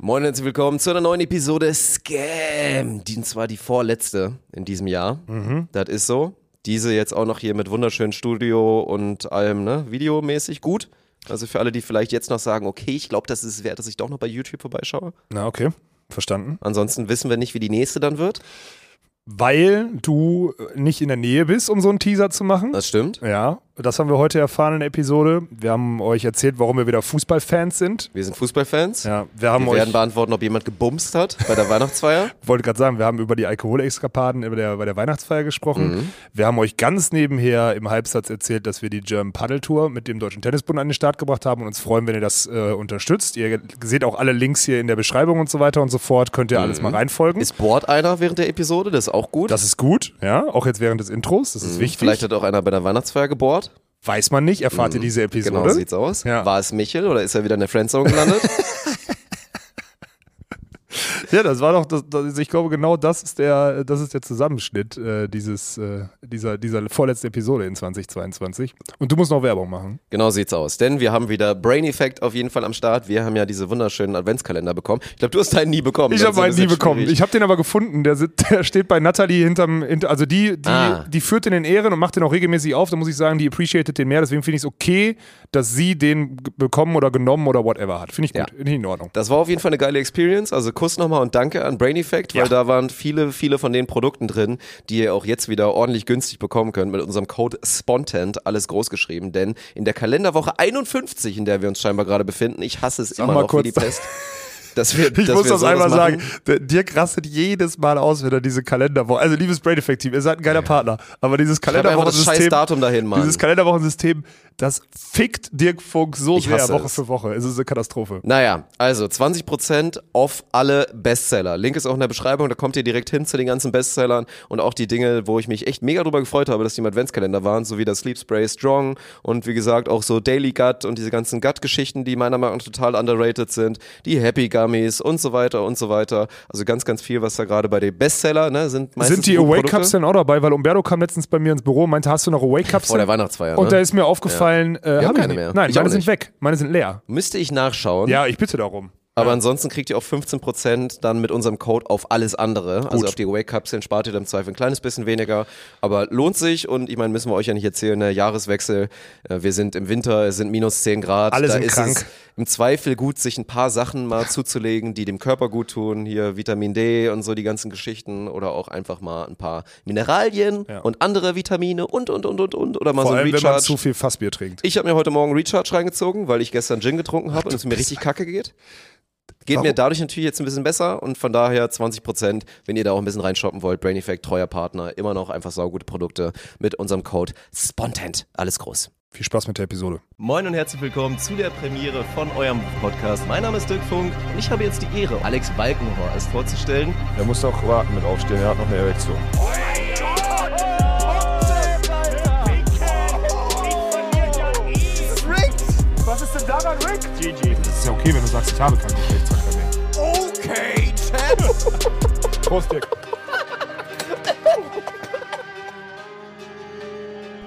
Moin und herzlich willkommen zu einer neuen Episode Scam. Die und zwar die vorletzte in diesem Jahr. Mhm. Das ist so. Diese jetzt auch noch hier mit wunderschönem Studio und allem, ne? Videomäßig gut. Also für alle, die vielleicht jetzt noch sagen, okay, ich glaube, das ist es wert, dass ich doch noch bei YouTube vorbeischaue. Na, okay. Verstanden. Ansonsten wissen wir nicht, wie die nächste dann wird. Weil du nicht in der Nähe bist, um so einen Teaser zu machen. Das stimmt. Ja, das haben wir heute erfahren in der Episode. Wir haben euch erzählt, warum wir wieder Fußballfans sind. Wir sind Fußballfans. Ja, wir haben Wir euch, werden beantworten, ob jemand gebumst hat bei der Weihnachtsfeier. wollte gerade sagen, wir haben über die Alkoholexkapaden bei der, bei der Weihnachtsfeier gesprochen. Mhm. Wir haben euch ganz nebenher im Halbsatz erzählt, dass wir die German Paddle Tour mit dem Deutschen Tennisbund an den Start gebracht haben und uns freuen, wenn ihr das äh, unterstützt. Ihr seht auch alle Links hier in der Beschreibung und so weiter und so fort. Könnt ihr alles mal reinfolgen. Mhm. Ist bohrt einer während der Episode? Das ist auch gut. das ist gut, ja, auch jetzt während des Intros. Das ist wichtig. Vielleicht hat auch einer bei der Weihnachtsfeier gebohrt. Weiß man nicht, erfahrt ihr diese Episode. Genau, sieht's aus. Ja. War es Michel oder ist er wieder in der Friendzone gelandet? Ja, das war doch, das, das, ich glaube, genau das ist der, das ist der Zusammenschnitt äh, dieses, äh, dieser, dieser vorletzten Episode in 2022. Und du musst noch Werbung machen. genau sieht's aus. Denn wir haben wieder Brain Effect auf jeden Fall am Start. Wir haben ja diese wunderschönen Adventskalender bekommen. Ich glaube, du hast deinen nie bekommen. Ich Das habe meinen nie bisschen bekommen. schwierig. Ich habe den aber gefunden. Der, der steht bei Natalie hinterm, hinter, also die, die, Ah. die führt den in Ehren und macht den auch regelmäßig auf. Da muss ich sagen, die appreciated den mehr. Deswegen finde ich es okay, dass sie den bekommen oder genommen oder whatever hat. Finde ich gut. Ja. In Ordnung. Das war auf jeden Fall eine geile Experience. Also Kuss nochmal und danke an Brain Effect, weil Ja. da waren viele, viele von den Produkten drin, die ihr auch jetzt wieder ordentlich günstig bekommen könnt mit unserem Code SPONTANT, alles groß geschrieben. Denn in der Kalenderwoche 51, in der wir uns scheinbar gerade befinden, ich hasse es immer mal noch wie die kurz- Pest. Dass wir, Ich dass muss wir das einmal machen. sagen. Dirk rastet jedes Mal aus, wenn er diese Kalenderwoche. Also liebes Brain Effect Team, ihr seid ein geiler Partner. Aber dieses Kalenderwochensystem, Datum dahin, Mann. dieses Kalenderwochensystem, das fickt Dirk Funk so Ich sehr Woche es. für Woche. Es ist eine Katastrophe. Naja, also 20% auf alle Bestseller. Link ist auch in der Beschreibung, da kommt ihr direkt hin zu den ganzen Bestsellern und auch die Dinge, wo ich mich echt mega drüber gefreut habe, dass die im Adventskalender waren, so wie das Sleep Spray Strong und wie gesagt auch so Daily Gut und diese ganzen Gut-Geschichten, die meiner Meinung nach total underrated sind, die Happy Gummies und so weiter und so weiter. Also ganz, ganz viel, was da gerade bei den Bestseller, ne, sind Sind die Awake. Cups denn auch dabei? Weil Umberto kam letztens bei mir ins Büro und meinte, hast du noch Awake Cups? Vor der? Weihnachtsfeier, Und da ne? ist mir aufgefallen, äh, haben hab ich keine mehr. Nein, Ich meine sind weg. Meine sind leer. Müsste ich nachschauen. Ja, ich bitte darum. Aber ansonsten kriegt ihr auch 15% dann mit unserem Code auf alles andere. Also Gut. auf die Wake Cups spart ihr dann im Zweifel ein kleines bisschen weniger. Aber lohnt sich und ich meine, müssen wir euch ja nicht erzählen, der Jahreswechsel. äh, Wir sind im Winter, es sind minus 10 Grad. Alle da sind ist krank. im Zweifel gut, sich ein paar Sachen mal zuzulegen, die dem Körper gut tun. Hier Vitamin D und so die ganzen Geschichten. Oder auch einfach mal ein paar Mineralien Ja. und andere Vitamine und, und, und, und, und. Oder mal Vor so ein allem, wenn man Recharge. zu viel Fassbier trinkt. Ich habe mir heute Morgen Recharge reingezogen, weil ich gestern Gin getrunken habe und es mir richtig kacke geht. Geht Warum? mir dadurch natürlich jetzt ein bisschen besser und von daher 20%, wenn ihr da auch ein bisschen reinshoppen wollt, Brain Effect, treuer Partner, immer noch einfach saugute Produkte mit unserem Code SPONTANT. Alles groß. Viel Spaß mit der Episode. Moin und herzlich willkommen zu der Premiere von eurem Podcast. Mein Name ist Dirk Funk und ich habe jetzt die Ehre, Alex Balkenhorst vorzustellen. Er muss noch warten mit aufstehen, er hat noch eine Erektion. Was ist denn daran, Rick? GG. Ist ja okay, wenn du sagst, ich habe keinen Geschlechtsverkehr mehr. Okay, Champ. Prost, Dirk.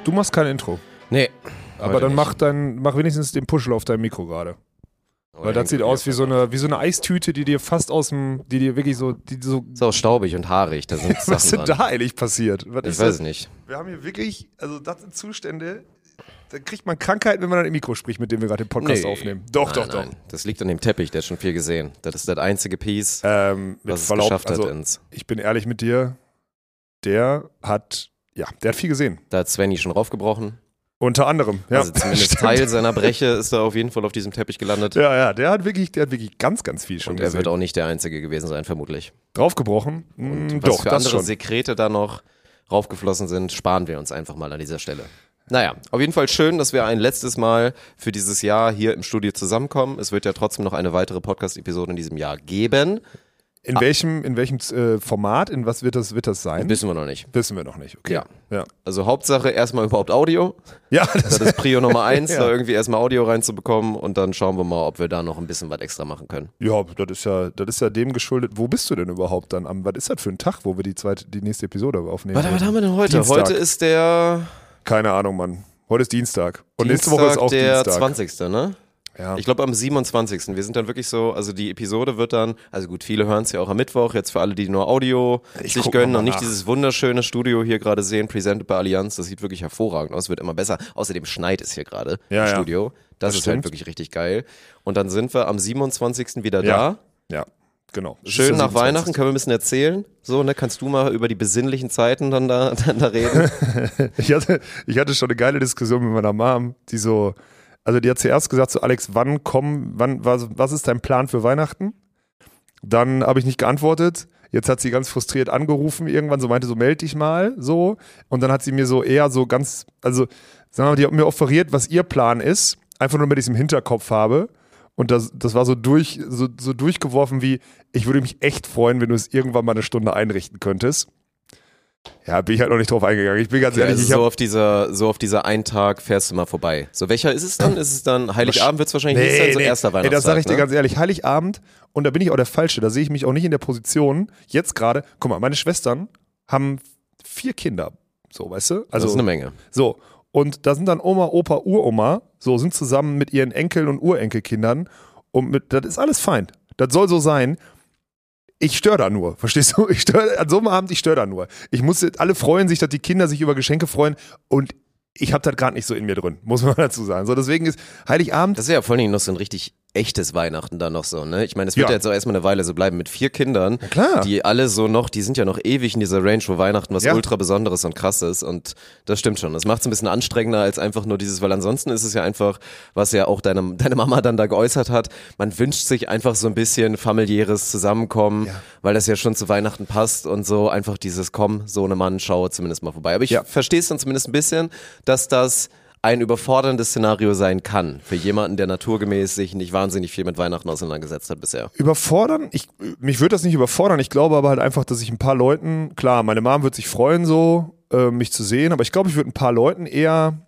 Du machst kein Intro. Nee. Aber dann nicht. mach, dann mach wenigstens den Puschel auf deinem Mikro gerade. Weil das sieht aus wie so, eine, wie so eine Eistüte, die dir fast aus dem, die dir wirklich so, die so, Ist auch staubig und haarig, da sind was Sachen ist denn dran. da eigentlich passiert? Was Ich ist weiß es nicht. Wir haben hier wirklich, also das sind Zustände, da kriegt man Krankheiten, wenn man dann im Mikro spricht, mit dem wir gerade den Podcast Nee. aufnehmen. Doch, nein, doch, doch. nein. Das liegt an dem Teppich, der hat schon viel gesehen. Das ist das einzige Piece, Ähm, was es Verlaub, geschafft also hat ins. ich bin ehrlich mit dir, der hat, ja, der hat viel gesehen. Da hat Svenny schon raufgebrochen. Unter anderem, ja. Also zumindest Stimmt. Teil seiner Breche ist da auf jeden Fall auf diesem Teppich gelandet. Ja, ja, der hat wirklich, der hat wirklich ganz, ganz viel schon Und er gesehen. wird auch nicht der Einzige gewesen sein, vermutlich. Draufgebrochen? Und Mm, was doch, für andere. Sekrete da noch raufgeflossen sind, sparen wir uns einfach mal an dieser Stelle. Naja, auf jeden Fall schön, dass wir ein letztes Mal für dieses Jahr hier im Studio zusammenkommen. Es wird ja trotzdem noch eine weitere Podcast-Episode in diesem Jahr geben. In welchem, in welchem äh, Format, in was wird das, wird das sein? Wissen wir noch nicht. Wissen wir noch nicht, okay. Ja. Ja, Also Hauptsache erstmal überhaupt Audio. ja Das ist Prio Nummer eins, Ja. da irgendwie erstmal Audio reinzubekommen und dann schauen wir mal, ob wir da noch ein bisschen was extra machen können. Ja, das ist ja, das ist ja dem geschuldet. Wo bist du denn überhaupt dann am, was ist das für ein Tag, wo wir die zweite, die nächste Episode aufnehmen? Was, was haben wir denn heute? Dienstag. Heute ist der Keine Ahnung, Mann. Heute ist Dienstag. Und nächste Woche ist auch der Dienstag. 20. Ne? Ja. Ich glaube am 27. Wir sind dann wirklich so, also die Episode wird dann, also gut, viele hören es ja auch am Mittwoch, jetzt für alle, die nur Audio Ich sich gönnen und nicht dieses wunderschöne Studio hier gerade sehen, presented bei Allianz, das sieht wirklich hervorragend aus, wird immer besser. Außerdem schneit es hier gerade Ja, im ja. Studio. Das, Das ist halt stimmt. wirklich richtig geil. Und dann sind wir am 27. wieder da. Ja, genau. Schön nach 27.. Weihnachten, können wir ein bisschen erzählen. So, ne, kannst du mal über die besinnlichen Zeiten dann da, dann da reden? Ich hatte, ich hatte schon eine geile Diskussion mit meiner Mom, die so, also die hat zuerst gesagt, so Alex, wann kommen, wann, was, was ist dein Plan für Weihnachten? Dann habe ich nicht geantwortet. Jetzt hat sie ganz frustriert angerufen, irgendwann so meinte, so meld dich mal, so. Und dann hat sie mir so eher so ganz, also, sagen wir mal, die hat mir offeriert, was ihr Plan ist, einfach nur, damit ich es im Hinterkopf habe. Und das, das war so, durch, so, so durchgeworfen wie, ich würde mich echt freuen, wenn du es irgendwann mal eine Stunde einrichten könntest. Ja, bin ich halt noch nicht drauf eingegangen. Ich bin ganz Ja, ehrlich, also ich so auf dieser, so auf dieser einen Tag fährst du mal vorbei. So, welcher ist es dann? Ist es dann Heiligabend wird es wahrscheinlich nicht sein, so erster Ey, Weihnachtstag. das sage ich dir ne? ganz ehrlich, Heiligabend und da bin ich auch der Falsche, da sehe ich mich auch nicht in der Position, jetzt gerade, guck mal, meine Schwestern haben vier Kinder, so, weißt du? das Also, ist eine Menge. so, und da sind dann Oma, Opa, Uroma, so, sind zusammen mit ihren Enkeln und Urenkelkindern und mit, das ist alles fein, das soll so sein. Ich störe da nur, verstehst du? Ich störe, an so einem Abend, ich störe da nur. Ich muss, alle freuen sich, dass die Kinder sich über Geschenke freuen und ich habe das gerade nicht so in mir drin, muss man dazu sagen. So, deswegen ist Heiligabend Das ist ja vor allen Dingen noch so ein richtig echtes Weihnachten dann noch so, ne? Ich meine, es wird Ja. ja. jetzt auch erstmal eine Weile so bleiben mit vier Kindern, klar. die alle so noch, die sind ja noch ewig in dieser Range, wo Weihnachten was Ja. ultra Besonderes und krasses und das stimmt schon. Das macht es ein bisschen anstrengender als einfach nur dieses, weil ansonsten ist es ja einfach, was ja auch deine, deine Mama dann da geäußert hat, man wünscht sich einfach so ein bisschen familiäres Zusammenkommen, Ja. weil das ja schon zu Weihnachten passt und so einfach dieses Komm, so eine Mann, schau zumindest mal vorbei. Aber ich verstehe es dann zumindest ein bisschen, dass das ein überforderndes Szenario sein kann für jemanden, der naturgemäß sich nicht wahnsinnig viel mit Weihnachten auseinandergesetzt hat bisher. Überfordern? Ich, mich würde das nicht überfordern. Ich glaube aber halt einfach, dass ich ein paar Leuten, klar, meine Mom wird sich freuen, so äh, mich zu sehen, aber ich glaube, ich würde ein paar Leuten eher.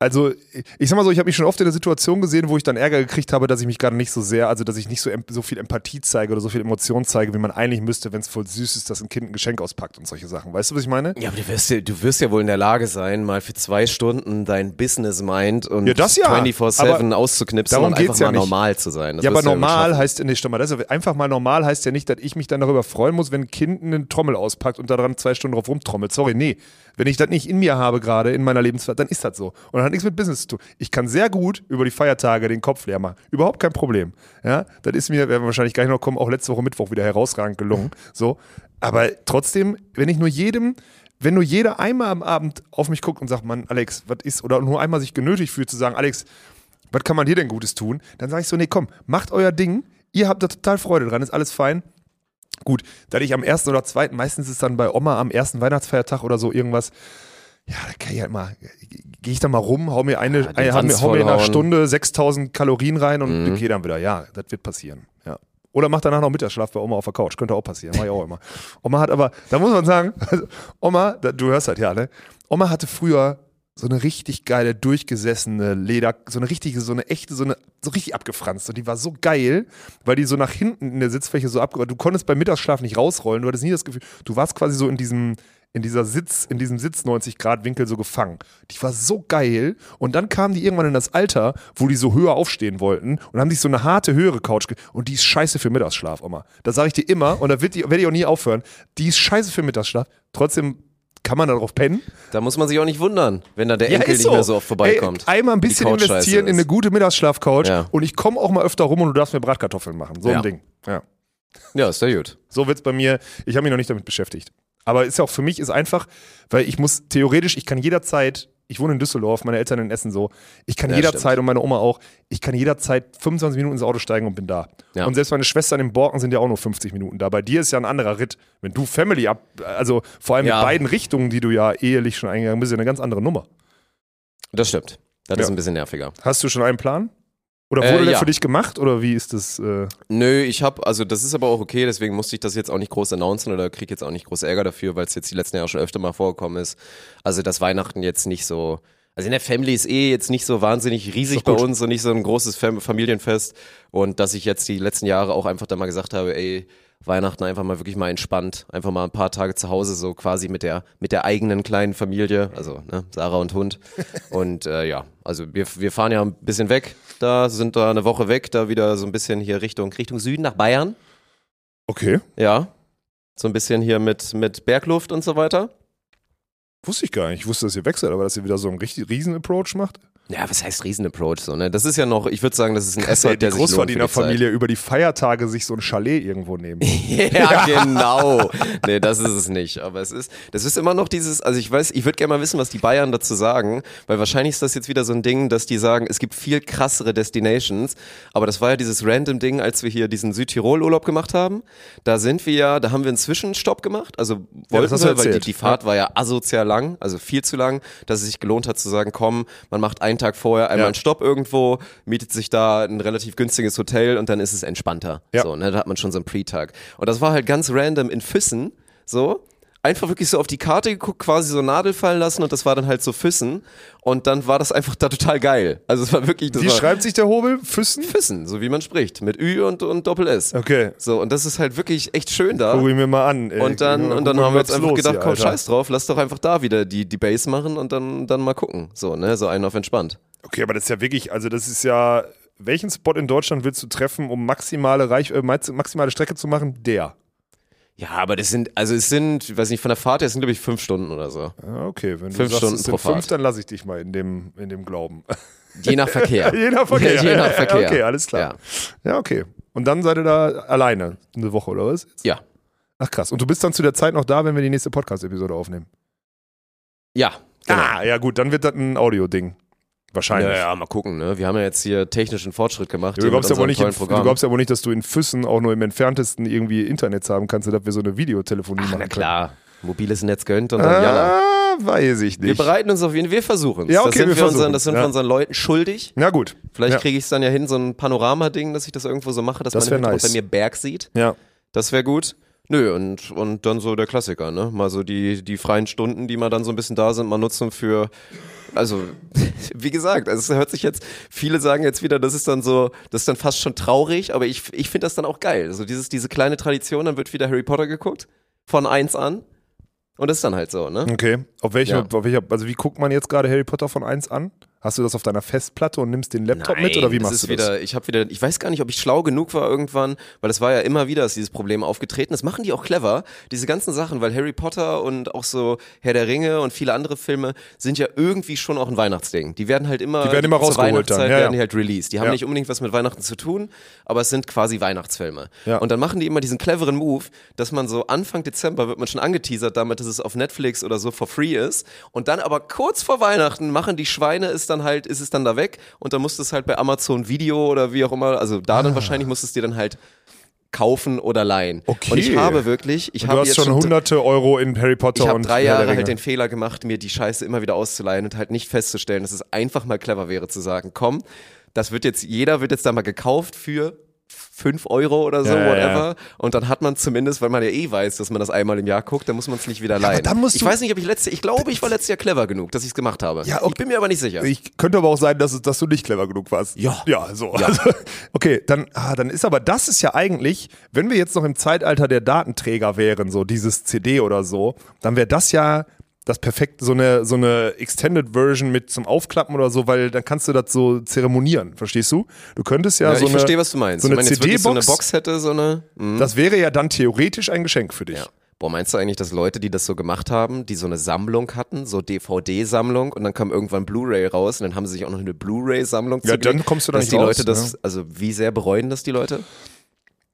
Also, ich sag mal so, ich habe mich schon oft in der Situation gesehen, wo ich dann Ärger gekriegt habe, dass ich mich gerade nicht so sehr, also dass ich nicht so, so viel Empathie zeige oder so viel Emotion zeige, wie man eigentlich müsste, wenn es voll süß ist, dass ein Kind ein Geschenk auspackt und solche Sachen. Weißt du, was ich meine? Ja, aber du wirst, ja, du wirst ja wohl in der Lage sein, mal für zwei Stunden dein Business-Mind und Ja, das ja. 24-7 Aber auszuknipsen darum und einfach ja mal nicht. normal zu sein. Das ja, aber normal schaffen. heißt, nee, stopp mal, das ist, ja- einfach mal normal heißt ja nicht, dass ich mich dann darüber freuen muss, wenn ein Kind eine Trommel auspackt und daran zwei Stunden drauf rumtrommelt. Sorry, nee. Wenn ich das nicht in mir habe gerade, in meiner Lebensphase, dann ist das so. Und das hat nichts mit Business zu tun. Ich kann sehr gut über die Feiertage den Kopf leer machen. Überhaupt kein Problem. Ja, das ist mir, werden wir wahrscheinlich gleich noch kommen, auch letzte Woche Mittwoch wieder herausragend gelungen. So. Aber trotzdem, wenn ich nur jedem, wenn nur jeder einmal am Abend auf mich guckt und sagt, Mann, Alex, was ist, oder nur einmal sich genötigt fühlt zu sagen, Alex, was kann man dir denn Gutes tun? Dann sage ich so, nee, komm, macht euer Ding. Ihr habt da total Freude dran, ist alles fein. Gut, da ich am ersten oder zweiten, meistens ist dann bei Oma am ersten Weihnachtsfeiertag oder so irgendwas. Ja, da kann ich halt mal, gehe ich da mal rum, hau mir eine, den eine hau mir, hau mir in einer. Stunde 6000 Kalorien rein und Mhm. gehe dann wieder. Ja, das wird passieren. Ja. Oder macht danach noch Mittagsschlaf bei Oma auf der Couch. Könnte auch passieren, mach ich auch immer. Oma hat aber, da muss man sagen, also Oma, da, du hörst halt ja, ne? Oma hatte früher so eine richtig geile, durchgesessene Leder, so eine richtige, so eine echte, so eine, so richtig abgefranst. Und die war so geil, weil die so nach hinten in der Sitzfläche so abge... Du konntest beim Mittagsschlaf nicht rausrollen, du hattest nie das Gefühl, du warst quasi so in diesem, in dieser Sitz, in diesem Sitz 90 Grad Winkel so gefangen. Die war so geil. Und dann kamen die irgendwann in das Alter, wo die so höher aufstehen wollten und haben sich so eine harte, höhere Couch und die ist scheiße für Mittagsschlaf, Oma. Das sage ich dir immer und da werde ich auch nie aufhören. Die ist scheiße für Mittagsschlaf. Trotzdem kann man darauf pennen. Da muss man sich auch nicht wundern, wenn da der Enkel nicht mehr so oft vorbeikommt. Ey, einmal ein bisschen investieren in eine gute Mittagsschlafcouch Ja. und ich komme auch mal öfter rum und du darfst mir Bratkartoffeln machen. So Ja. ein Ding. Ja. Ja, ist ja gut. So wird's bei mir. Ich habe mich noch nicht damit beschäftigt. Aber ist ja auch für mich ist einfach, weil ich muss theoretisch, ich kann jederzeit, ich wohne in Düsseldorf, meine Eltern in Essen so, ich kann Ja, jederzeit stimmt. und meine Oma auch, ich kann jederzeit 25 Minuten ins Auto steigen und bin da. Ja. Und selbst meine Schwestern in Borken sind ja auch nur 50 Minuten da. Bei dir ist ja ein anderer Ritt. Wenn du Family ab, also vor allem Ja. mit beiden Richtungen, die du ja ehelich schon eingegangen bist, ist ja eine ganz andere Nummer. Das stimmt. Das ist ein bisschen nerviger. Hast du schon einen Plan? Oder Äh, wurde der ja. für dich gemacht oder wie ist das? Äh, Nö, ich habe, also das ist aber auch okay, deswegen musste ich das jetzt auch nicht groß announcen oder krieg jetzt auch nicht groß Ärger dafür, weil es jetzt die letzten Jahre schon öfter mal vorgekommen ist. Also dass Weihnachten jetzt nicht so, also in der Family ist eh jetzt nicht so wahnsinnig riesig bei uns und nicht so ein großes Fam Familienfest und dass ich jetzt die letzten Jahre auch einfach da mal gesagt habe, ey, Weihnachten einfach mal wirklich mal entspannt, einfach mal ein paar Tage zu Hause, so quasi mit der, mit der eigenen kleinen Familie, also ne, Sarah und Hund. Und äh, ja, also wir, wir fahren ja ein bisschen weg, da sind da eine Woche weg, da wieder so ein bisschen hier Richtung, Richtung Süden nach Bayern. Okay, Ja. So ein bisschen hier mit, mit Bergluft und so weiter. wusste ich gar nicht. Ich wusste, dass ihr wechselt, aber dass ihr wieder so einen richtig riesen Approach macht. Ja, was heißt Riesen-Approach? So, ne? Das ist ja noch, ich würde sagen, das ist ein ja die der sich. Großverdienerfamilie über die Feiertage sich so ein Chalet irgendwo nehmen. Ja, genau. Nee, das ist es nicht. Aber es ist, das ist immer noch dieses, also ich weiß, ich würde gerne mal wissen, was die Bayern dazu sagen, weil wahrscheinlich ist das jetzt wieder so ein Ding, dass die sagen, es gibt viel krassere Destinations, aber das war ja dieses random Ding, als wir hier diesen Südtirol-Urlaub gemacht haben. Da sind wir ja, da haben wir einen Zwischenstopp gemacht, also wollten du wir, weil die, die Fahrt war ja asozial lang, also viel zu lang, dass es sich gelohnt hat zu sagen, komm, man macht einen Tag vorher einmal Ja. einen Stopp irgendwo, mietet sich da ein relativ günstiges Hotel und dann ist es entspannter. Ja. So, ne, da hat man schon so einen Pre-Tag. Und das war halt ganz random in Füssen, so. Einfach wirklich so auf die Karte geguckt, quasi so Nadel fallen lassen und das war dann halt so Füssen. Und dann war das einfach da total geil. Also es war wirklich, das Wie war schreibt sich der Hobel? Füssen? Füssen, so wie man spricht. Mit Ü und, und Doppel S. Okay. So, und das ist halt wirklich echt schön da. Guck ich mir mal an. ey. Und dann, und dann haben wir uns einfach gedacht, hier, komm, Alter. scheiß drauf, lass doch einfach da wieder die, die Base machen und dann, dann mal gucken. So, ne, so einen auf entspannt. Okay, aber das ist ja wirklich, also das ist ja, welchen Spot in Deutschland willst du treffen, um maximale Reich, äh, max- maximale Strecke zu machen? Der. Ja, aber das sind, also es sind, weiß nicht, von der Fahrt her, es sind glaube ich fünf Stunden oder so. Ja, okay, wenn du Fünf sagst, Stunden es sind pro fünf, Fahrt. dann lasse ich dich mal in dem, in dem Glauben. Je nach Verkehr. Je nach Verkehr. Je nach Verkehr. Okay, alles klar. Ja. Ja, okay. Und dann seid ihr da alleine eine Woche, oder was? Ja. Ach krass. Und du bist dann zu der Zeit noch da, wenn wir die nächste Podcast-Episode aufnehmen? Ja. Genau. Ah, ja gut, dann wird das ein Audio-Ding. Wahrscheinlich. Ja, ja, mal gucken, ne? Wir haben ja jetzt hier technischen Fortschritt gemacht. Du hier glaubst, ja nicht, in, du glaubst ja wohl nicht, dass du in Füssen auch nur im entferntesten irgendwie Internet haben kannst, dass wir so eine Videotelefonie Ach, machen na klar. Mobiles Netz gönnt und dann. Ah, weiß ich Wir nicht. bereiten uns auf jeden Fall, wir versuchen es. Ja, okay, das sind wir wir unseren, versuchen. das sind Ja. wir unseren Leuten schuldig. Na gut. Vielleicht Ja. kriege ich es dann ja hin, so ein Panorama-Ding, dass ich das irgendwo so mache, dass Das man nice. bei mir Berg sieht. Ja. Das wäre gut. Nö, und, und dann so der Klassiker, ne? Mal so die, die freien Stunden, die mal dann so ein bisschen da sind, mal nutzen für, also, wie gesagt, also es hört sich jetzt, viele sagen jetzt wieder, das ist dann so, das ist dann fast schon traurig, aber ich, ich finde das dann auch geil. Also dieses, diese kleine Tradition, dann wird wieder Harry Potter geguckt, von eins an. Und das ist dann halt so, ne? Okay. Auf welcher, Ja. auf welcher, also wie guckt man jetzt gerade Harry Potter von 1 an? Hast du das auf deiner Festplatte und nimmst den Laptop mit oder wie machst ist du das? wieder, Ich habe wieder, ich weiß gar nicht, ob ich schlau genug war irgendwann, weil es war ja immer wieder, dass dieses Problem aufgetreten. Das machen die auch clever, diese ganzen Sachen, weil Harry Potter und auch so Herr der Ringe und viele andere Filme sind ja irgendwie schon auch ein Weihnachtsding. Die werden halt immer, Die werden immer zur rausgeholt Weihnachtszeit dann, ja, werden die halt released. Die haben Ja. nicht unbedingt was mit Weihnachten zu tun, aber es sind quasi Weihnachtsfilme. Ja. Und dann machen die immer diesen cleveren Move, dass man so Anfang Dezember wird man schon angeteasert damit, dass es auf Netflix oder so for free ist. Und dann aber kurz vor Weihnachten machen die Schweine es dann halt, ist es dann da weg und dann musst du es halt bei Amazon Video oder wie auch immer, also da Ah. dann wahrscheinlich musst du es dir dann halt kaufen oder leihen. Okay. Und ich habe wirklich, ich Und habe du hast jetzt schon hunderte Euro in Harry Potter ich habe und drei Jahre halt den Fehler gemacht, mir die Scheiße immer wieder auszuleihen und halt nicht festzustellen, dass es einfach mal clever wäre zu sagen, komm, das wird jetzt, jeder wird jetzt da mal gekauft für 5 Euro oder so, Ja, ja, whatever. Und dann hat man zumindest, weil man ja eh weiß, dass man das einmal im Jahr guckt, dann muss man es nicht wieder leihen. musst ich weiß nicht, ob ich letzte, ich glaube, ich war letztes Jahr clever genug, dass ich es gemacht habe. Ja, okay. Ich bin mir aber nicht sicher. Ich könnte aber auch sein, dass, dass du nicht clever genug warst. Ja. Ja, so. Also, okay, dann, ah, dann ist aber, das ist ja eigentlich, wenn wir jetzt noch im Zeitalter der Datenträger wären, so dieses CD oder so, dann wäre das ja das perfekt, so eine, so eine Extended Version mit zum Aufklappen oder so, weil dann kannst du das so zeremonieren, verstehst du? Du könntest ja, ja, so ich eine, verstehe, was du meinst. So Wenn eine wirklich so eine CD-Box, Box hätte, so eine. Mhm. das wäre ja dann theoretisch ein Geschenk für dich. Ja. Boah, meinst du eigentlich, dass Leute, die das so gemacht haben, die so eine Sammlung hatten, so DVD-Sammlung und dann kam irgendwann Blu-ray raus und dann haben sie sich auch noch eine Blu-ray-Sammlung Ja, dann kommst du da dass nicht die raus, Leute das, ne? also wie sehr bereuen das die Leute?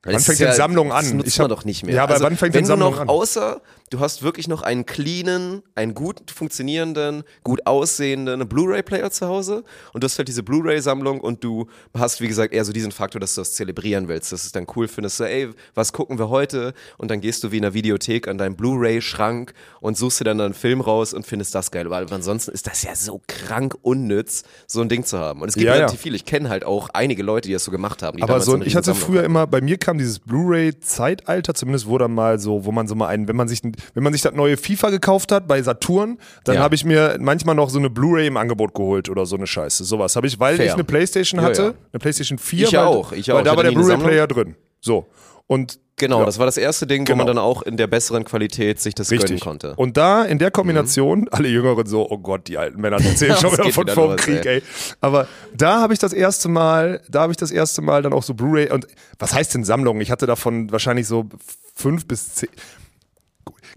Wann fängt ist denn Sammlung an? Das nutzt Ich man hab- doch nicht mehr. Ja, aber also, wann fängt denn Sammlung du noch, an? Außer du hast wirklich noch einen cleanen, einen gut funktionierenden, gut aussehenden Blu-ray-Player zu Hause und du hast halt diese Blu-ray-Sammlung und du hast, wie gesagt, eher so diesen Faktor, dass du das zelebrieren willst, dass du es dann cool findest, so, ey, was gucken wir heute? Und dann gehst du wie in der Videothek an deinen Blu-ray-Schrank und suchst dir dann einen Film raus und findest das geil, weil ansonsten ist das ja so krank unnütz, so ein Ding zu haben. Und es gibt Ja, ja. relativ viele. Ich kenne halt auch einige Leute, die das so gemacht haben. Aber so, ich hatte früher immer, bei mir kam dieses Blu-ray-Zeitalter, zumindest wo dann mal so, wo man so mal einen, wenn man sich, wenn man sich das neue FIFA gekauft hat bei Saturn, dann Ja. habe ich mir manchmal noch so eine Blu-ray im Angebot geholt oder so eine Scheiße. Sowas habe ich, weil Fair. ich eine Playstation Ja, hatte, ja. eine Playstation 4, Ich ja weil, auch, ich weil auch. da Ich war der Blu-ray-Player drin. So. Und Genau, Ja. das war das erste Ding, wo Genau. man dann auch in der besseren Qualität sich das gönnen Richtig. konnte. Und da in der Kombination, alle Jüngeren so, oh Gott, die alten Männer erzählen schon wieder von wieder vor dem los, Krieg, ey. ey. Aber da habe ich das erste Mal, da habe ich das erste Mal dann auch so Blu-ray und was heißt denn Sammlung? Ich hatte davon wahrscheinlich so fünf bis zehn.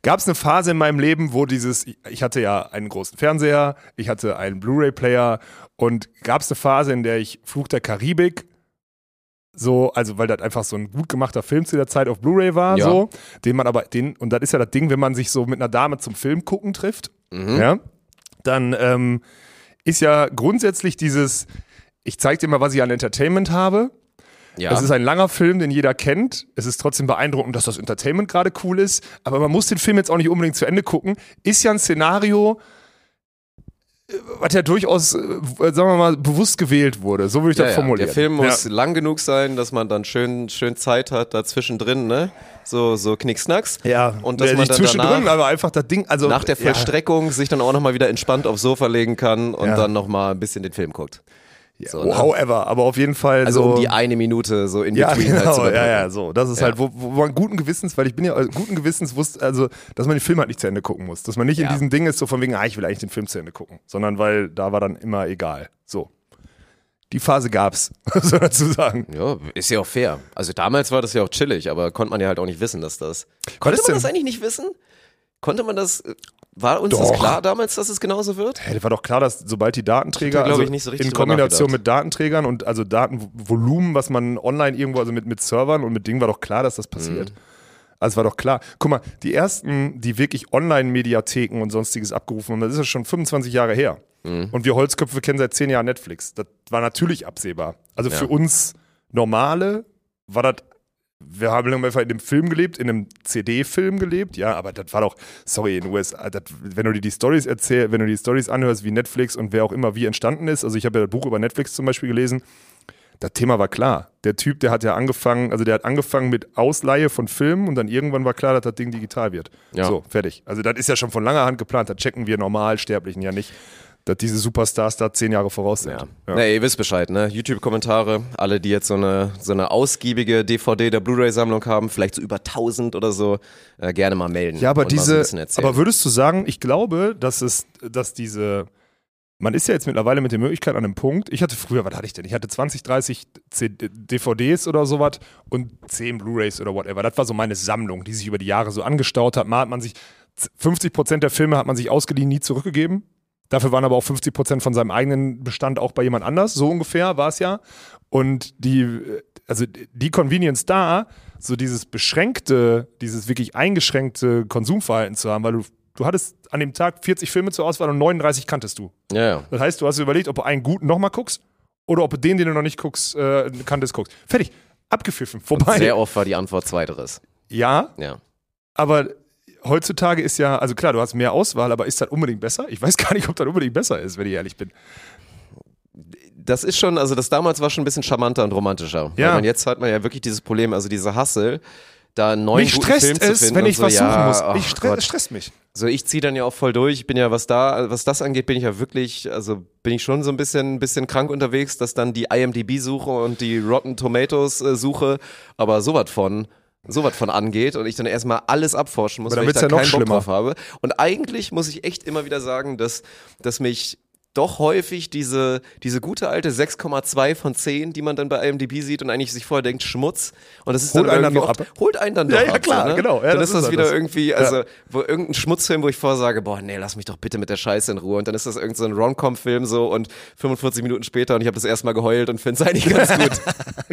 Gab es eine Phase in meinem Leben, wo dieses, ich hatte ja einen großen Fernseher, ich hatte einen Blu-ray-Player und gab es eine Phase, in der ich Fluch der Karibik so, also weil das einfach so ein gut gemachter Film zu der Zeit auf Blu-ray war, Ja. so, den man aber, den, und das ist ja das Ding, wenn man sich so mit einer Dame zum Film gucken trifft, ja, dann ähm, ist ja grundsätzlich dieses, ich zeig dir mal, was ich an Entertainment habe. ja. Es ist ein langer Film, den jeder kennt. Es ist trotzdem beeindruckend, dass das Entertainment gerade cool ist. Aber man muss den Film jetzt auch nicht unbedingt zu Ende gucken. Ist ja ein Szenario, was ja durchaus, äh, sagen wir mal, bewusst gewählt wurde. So würde ich ja, das ja. formulieren. Der Film muss Ja. lang genug sein, dass man dann schön, schön Zeit hat dazwischen drin, ne? So, so Knicksnacks. Ja, Und dass ja, man nicht dann zwischendrin, danach, aber einfach das Ding, also nach der. Vollstreckung sich dann auch nochmal wieder entspannt aufs Sofa legen kann und Ja. dann nochmal ein bisschen den Film guckt. So, Oh, ne? however, aber auf jeden Fall Also so. um die eine Minute so in ja, between genau, halt zu ja, überbrücken. ja, so. Das ist Ja. halt, wo, wo man guten Gewissens, weil ich bin ja äh, guten Gewissens wusste, also, dass man den Film halt nicht zu Ende gucken muss. Dass man nicht in Ja. diesem Ding ist, so von wegen, ah, ich will eigentlich den Film zu Ende gucken. Sondern weil da war dann immer egal. So. Die Phase gab's, soll dazu sagen. Ja, ist ja auch fair. Also damals war das ja auch chillig, aber konnte man ja halt auch nicht wissen, dass das. Konnte man das eigentlich nicht wissen? Konnte man das. War uns Doch. das klar damals, dass es genauso wird? Hey, das war doch klar, dass sobald die Datenträger, da, also so in Kombination mit Datenträgern und also Datenvolumen, was man online irgendwo, also mit, mit Servern und mit Dingen war doch klar, dass das passiert. Mhm. Also es war doch klar. Guck mal, die ersten, die wirklich Online-Mediatheken und sonstiges abgerufen haben, das ist ja schon 25 Jahre her. Mhm. Und wir Holzköpfe kennen seit 10 Jahren Netflix. Das war natürlich absehbar. Also Ja. für uns Normale war das wir haben einfach in dem Film gelebt, in einem CD-Film gelebt, ja, aber das war doch, sorry, in den USA, das, wenn du dir die Stories erzählst, wenn du die Stories anhörst, wie Netflix und wer auch immer wie entstanden ist, also ich habe ja das Buch über Netflix zum Beispiel gelesen, das Thema war klar. Der Typ, der hat ja angefangen, also der hat angefangen mit Ausleihe von Filmen und dann irgendwann war klar, dass das Ding digital wird. Ja. So, fertig. Also das ist ja schon von langer Hand geplant, das checken wir Normalsterblichen ja nicht, dass diese Superstars da zehn Jahre voraus sind. Ja. Ja. Na, ihr wisst Bescheid, ne? YouTube-Kommentare, alle, die jetzt so eine, so eine ausgiebige DVD der Blu-ray-Sammlung haben, vielleicht so über 1000 oder so, äh, gerne mal melden. Ja, aber diese, aber würdest du sagen, ich glaube, dass es, dass diese, man ist ja jetzt mittlerweile mit der Möglichkeit an einem Punkt, ich hatte früher, was hatte ich denn? Ich hatte 20, 30 C DVDs oder sowas und 10 Blu-Rays oder whatever. Das war so meine Sammlung, die sich über die Jahre so angestaut hat. Mal hat man sich, 50 Prozent der Filme hat man sich ausgeliehen, nie zurückgegeben. Dafür waren aber auch 50 Prozent von seinem eigenen Bestand auch bei jemand anders. So ungefähr war es ja. Und die, also die Convenience da, so dieses beschränkte, dieses wirklich eingeschränkte Konsumverhalten zu haben, weil du, du hattest an dem Tag 40 Filme zur Auswahl und 39 kanntest du. ja, ja. Das heißt, du hast überlegt, ob du einen guten nochmal guckst oder ob du den, den du noch nicht guckst, äh, kanntest, guckst. Fertig. Abgepfiffen. Vorbei. Sehr oft war die Antwort zweiteres. ja, Ja. aber heutzutage ist ja, also klar, du hast mehr Auswahl, aber ist das unbedingt besser? Ich weiß gar nicht, ob das unbedingt besser ist, wenn ich ehrlich bin. Das ist schon, also das damals war schon ein bisschen charmanter und romantischer. Ja. Weil man jetzt hat man ja wirklich dieses Problem, also diese Hassel, da einen neuen Mich guten stresst Film zu es, finden wenn und ich so, was suchen ja, muss. ach Ich stre Gott. es stresst mich. So, ich ziehe dann ja auch voll durch. Ich bin ja, was da, was das angeht, bin ich ja wirklich, also bin ich schon so ein bisschen, bisschen krank unterwegs, dass dann die IMDb-Suche und die Rotten Tomatoes-Suche, aber sowas von, sowas von angeht und ich dann erstmal alles abforschen muss, weil ich da ja noch keinen Bock schlimmer. drauf habe. Und eigentlich muss ich echt immer wieder sagen, dass, dass mich doch häufig diese, diese gute alte 6,2 von 10, die man dann bei IMDb sieht und eigentlich sich vorher denkt, Schmutz. Und das ist Holt dann einen dann oft, ab. holt einen dann doch Ja, ja, ab. klar, so, ne? genau. Ja, dann das ist das ist wieder das. irgendwie, also wo irgendein Schmutzfilm, wo ich vorher sage, boah, nee, lass mich doch bitte mit der Scheiße in Ruhe. Und dann ist das irgendein so ein Rom-Com-Film so und 45 Minuten später und ich habe das erstmal geheult und finde es eigentlich ganz gut.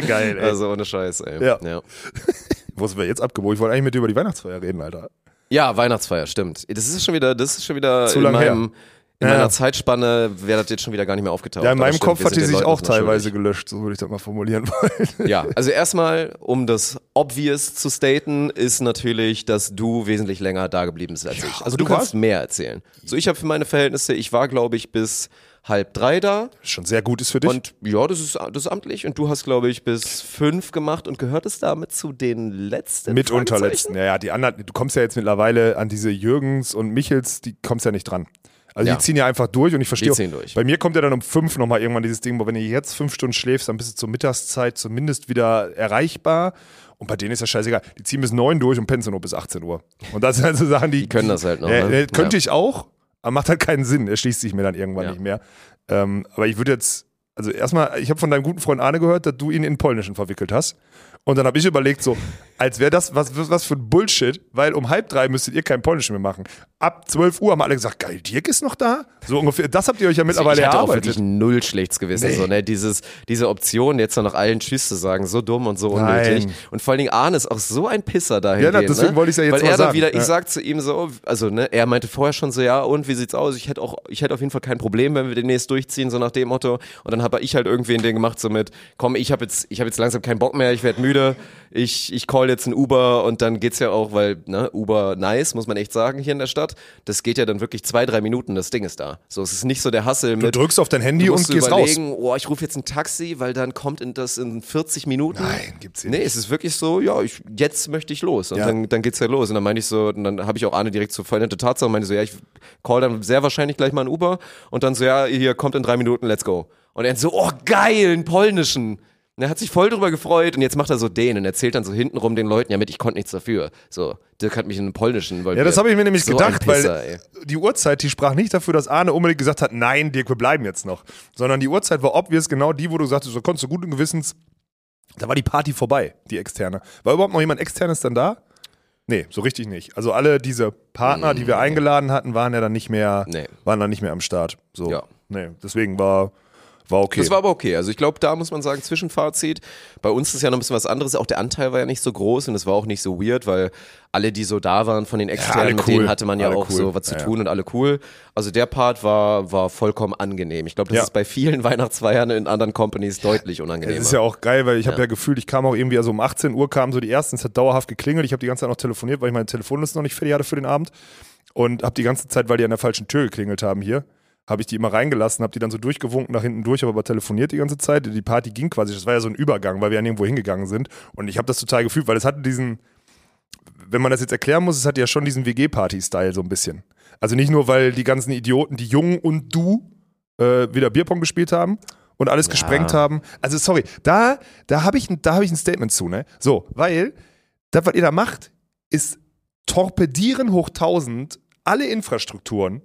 Geil, ey. also ohne Scheiß, ey. Ja. ja. Wo sind wir jetzt abgebogen? Ich wollte eigentlich mit dir über die Weihnachtsfeier reden, Alter. Ja, Weihnachtsfeier, stimmt. Das ist schon wieder, das ist schon wieder Zu in, lang meinem, in Ja. meiner Zeitspanne wäre das jetzt schon wieder gar nicht mehr aufgetaucht. Ja, in meinem stimmt, Kopf hat die sich Leuten auch teilweise gelöscht, so würde ich das mal formulieren wollen. Ja, also erstmal, um das obvious zu staten, ist natürlich, dass du wesentlich länger da geblieben bist als ich. Also du, du kannst mehr erzählen. So, ich habe für meine Verhältnisse, ich war glaube ich bis halb drei da Schon sehr gut ist für dich. und ja, das ist, das ist amtlich und du hast glaube ich bis fünf gemacht und gehört es damit zu den letzten? Mitunter Fragezeichen? letzten. Ja, ja, die anderen, du kommst ja jetzt mittlerweile an diese Jürgens und Michels, die kommst ja nicht dran. Also Ja. die ziehen ja einfach durch und ich verstehe. Die ziehen durch. Bei mir kommt ja dann um fünf nochmal irgendwann dieses Ding, wo wenn du jetzt fünf Stunden schläfst, dann bist du zur Mittagszeit zumindest wieder erreichbar. Und bei denen ist das scheißegal. Die ziehen bis 9 durch und pennen nur bis 18 Uhr. Und das sind halt so Sachen, die. Die können das halt noch, Äh, ne? äh, könnte Ja. ich auch, aber macht halt keinen Sinn. Erschließt sich mir dann irgendwann Ja. nicht mehr. Ähm, aber ich würde jetzt, also erstmal, ich habe von deinem guten Freund Arne gehört, dass du ihn in Polnischen verwickelt hast. Und dann habe ich überlegt, so, als wäre das was, was, für ein Bullshit, weil um halb drei müsstet ihr kein Polnischen mehr machen. Ab 12 Uhr haben alle gesagt, geil, Dirk ist noch da? So ungefähr, das habt ihr euch ja mittlerweile ich hatte auch erarbeitet. wirklich null schlechtes Gewissen. Nee. So, ne? Dieses, diese Option, jetzt noch allen Tschüss zu sagen, so dumm und so Nein. unnötig. Und vor allen Dingen Arne ist auch so ein Pisser dahin. Ja, deswegen wollte ich's ja jetzt Weil mal er sagen. wieder, ich Ja. sag zu ihm so, also ne, er meinte vorher schon so, ja, und wie sieht's aus? Ich hätte auch, ich hätte auf jeden Fall kein Problem, wenn wir demnächst durchziehen, so nach dem Motto. Und dann habe ich halt irgendwie ein Ding gemacht, so mit, komm, ich habe jetzt, ich habe jetzt langsam keinen Bock mehr, ich werde müde, ich, ich call jetzt ein Uber und dann geht's ja auch, weil, ne, Uber nice, muss man echt sagen, hier in der Stadt. Das geht ja dann wirklich zwei, drei Minuten, das Ding ist da. So, es ist nicht so der Hassel Du mit, drückst auf dein Handy Du und gehst raus. überlegen, oh, ich rufe jetzt ein Taxi, weil dann kommt in das in 40 Minuten. Nein, gibt's hier Nee, nicht. es ist wirklich so, ja, ich, jetzt möchte ich los. Und Ja. dann, dann geht's ja los. Und dann meinte ich so, und dann habe ich auch Arne direkt so vollendete Tatsache, meinte so, ja, ich call dann sehr wahrscheinlich gleich mal ein Uber. Und dann so, ja, hier kommt in drei Minuten, let's go. Und er so, oh geil, einen polnischen. Er hat sich voll drüber gefreut und jetzt macht er so den und erzählt dann so hintenrum den Leuten, ja mit, ich konnte nichts dafür. So, Dirk hat mich in einen polnischen. Ja, das habe ich mir nämlich so gedacht, Pisser, weil ey. die Uhrzeit, die sprach nicht dafür, dass Arne unbedingt gesagt hat, nein, Dirk, wir bleiben jetzt noch. Sondern die Uhrzeit war obvious genau die, wo du sagtest, so konntest du guten Gewissens, da war die Party vorbei, die externe. War überhaupt noch jemand externes dann da? Nee, so richtig nicht. Also alle diese Partner, die wir eingeladen hatten, waren ja dann nicht mehr, Nee. waren dann nicht mehr am Start. So. Ja. Nee, deswegen war, war okay. Das war aber okay. Also ich glaube, da muss man sagen, Zwischenfazit. Bei uns ist ja noch ein bisschen was anderes. Auch der Anteil war ja nicht so groß und es war auch nicht so weird, weil alle, die so da waren von den externen, alle mit cool. denen hatte man ja Alle auch cool. so was zu Ja, ja. tun und alle cool. Also der Part war, war vollkommen angenehm. Ich glaube, das Ja. ist bei vielen Weihnachtsfeiern in anderen Companies deutlich unangenehmer. Das ist ja auch geil, weil ich habe Ja. ja gefühlt, ich kam auch irgendwie, also um 18 Uhr kamen so die ersten, es hat dauerhaft geklingelt. Ich habe die ganze Zeit noch telefoniert, weil ich meine Telefonliste noch nicht fertig hatte für den Abend. Und habe die ganze Zeit, weil die an der falschen Tür geklingelt haben hier, habe ich die immer reingelassen, habe die dann so durchgewunken nach hinten durch, habe aber telefoniert die ganze Zeit. Die Party ging quasi, das war ja so ein Übergang, weil wir ja nirgendwo hingegangen sind. Und ich habe das total gefühlt, weil es hatte diesen, wenn man das jetzt erklären muss, es hat ja schon diesen WG-Party-Style so ein bisschen. Also nicht nur, weil die ganzen Idioten, die Jungen und du äh, wieder Bierpong gespielt haben und alles gesprengt haben. Also sorry, da, da habe ich, da hab ich ein Statement zu, ne? So, weil das, was ihr da macht, ist torpedieren hoch 1000 alle Infrastrukturen.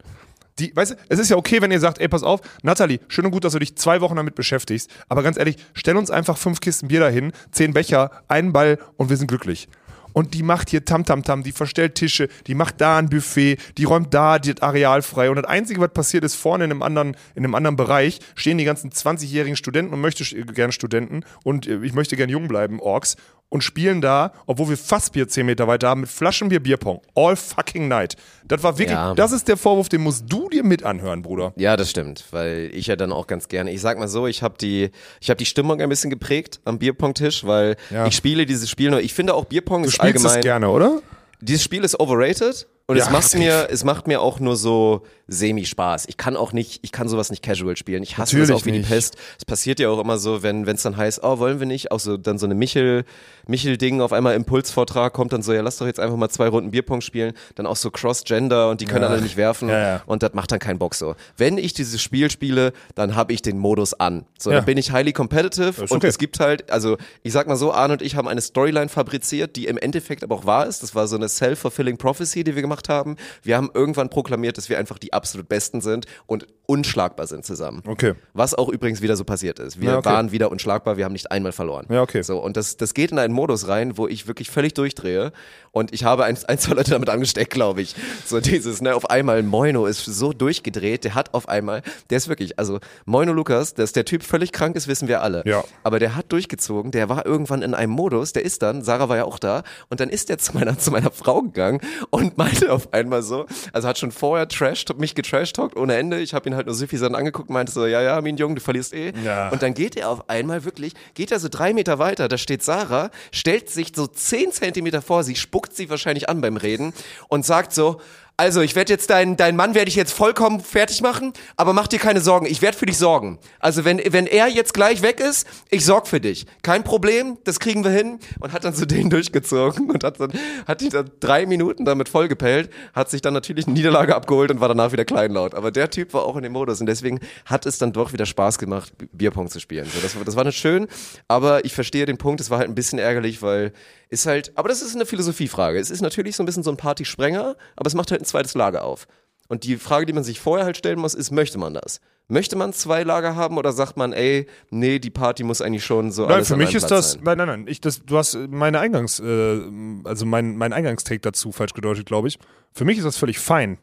Die, weißt du, es ist ja okay, wenn ihr sagt, ey, pass auf, Nathalie, schön und gut, dass du dich zwei Wochen damit beschäftigst, aber ganz ehrlich, stell uns einfach fünf Kisten Bier dahin, zehn Becher, einen Ball und wir sind glücklich. Und die macht hier Tamtamtam, die verstellt Tische, die macht da ein Buffet, die räumt da das Areal frei. Und das Einzige, was passiert ist, vorne in einem anderen, in einem anderen Bereich stehen die ganzen 20-jährigen Studenten und möchte gerne Studenten und äh, ich möchte gerne jung bleiben, Orks, und spielen da, obwohl wir Fassbier 10 Meter weiter haben, mit Flaschenbier Bierpong. All fucking night. Das war wirklich, Ja. das ist der Vorwurf, den musst du dir mit anhören, Bruder. Ja, das stimmt, weil ich ja dann auch ganz gerne, ich sag mal so, ich habe die, ich habe die Stimmung ein bisschen geprägt am Bierpong-Tisch, weil Ja. ich spiele dieses Spiel nur, ich finde auch Bierpong Du ist spielst allgemein, es gerne, oder? dieses Spiel ist overrated und Ja, es macht mir, es macht mir auch nur so semi-Spaß. Ich kann auch nicht, ich kann sowas nicht casual spielen. Ich hasse Natürlich das auch wie die. Pest. Es passiert ja auch immer so, wenn es dann heißt, oh, wollen wir nicht, auch so dann so eine Michel, Michel-Ding auf einmal Impulsvortrag kommt dann so, ja, lass doch jetzt einfach mal zwei Runden Bierpong spielen, dann auch so Cross-Gender und die können Ja. alle nicht werfen Ja, ja. und das macht dann keinen Bock so. Wenn ich dieses Spiel spiele, dann habe ich den Modus an. So, dann bin ich highly competitive und okay. es gibt halt, also ich sag mal so, Arne und ich haben eine Storyline fabriziert, die im Endeffekt aber auch wahr ist. Das war so eine self-fulfilling prophecy, die wir gemacht haben. Wir haben irgendwann proklamiert, dass wir einfach die absolut Besten sind und unschlagbar sind zusammen. Okay. Was auch übrigens wieder so passiert ist. Wir Ja, okay. waren wieder unschlagbar, wir haben nicht einmal verloren. Ja, okay. So, und das, das geht in einen Modus rein, wo ich wirklich völlig durchdrehe. Und ich habe ein, ein zwei Leute damit angesteckt, glaube ich. So dieses, ne, auf einmal, Moino ist so durchgedreht, der hat auf einmal, der ist wirklich, also Moino Lukas, dass der Typ völlig krank ist, wissen wir alle. Ja. Aber der hat durchgezogen, der war irgendwann in einem Modus, der ist dann, Sarah war ja auch da, und dann ist der zu meiner, zu meiner Frau gegangen und meinte auf einmal so, also hat schon vorher trash, mich getrashtalkt ohne Ende. Ich habe ihn halt nur süffisant angeguckt und meinte so, ja, ja, mein Junge, du verlierst eh. Ja. Und dann geht er auf einmal wirklich, geht er so drei Meter weiter, da steht Sarah, stellt sich so zehn Zentimeter vor sie, spuckt sie wahrscheinlich an beim Reden und sagt so, Also, ich werde jetzt deinen dein Mann werde ich jetzt vollkommen fertig machen, aber mach dir keine Sorgen, ich werde für dich sorgen. Also, wenn wenn er jetzt gleich weg ist, ich sorg für dich. Kein Problem, das kriegen wir hin und hat dann so den durchgezogen und hat dann hat die dann drei Minuten damit vollgepellt, hat sich dann natürlich eine Niederlage abgeholt und war danach wieder kleinlaut. Aber der Typ war auch in dem Modus und deswegen hat es dann doch wieder Spaß gemacht, Bierpong zu spielen. So, das, war- das war nicht schön, aber ich verstehe den Punkt, es war halt ein bisschen ärgerlich, weil ist halt, aber das ist eine Philosophiefrage. Es ist natürlich so ein bisschen so ein Partysprenger, aber es macht halt ein zweites Lager auf. Und die Frage, die man sich vorher halt stellen muss, ist, möchte man das? Möchte man zwei Lager haben oder sagt man, ey, nee, die Party muss eigentlich schon so Nein, für mich ist Platz das, sein? nein, nein, nein, ich, das, du hast meine Eingangs, äh, also mein, mein Eingangstake dazu falsch gedeutet, glaube ich. Für mich ist das völlig fein.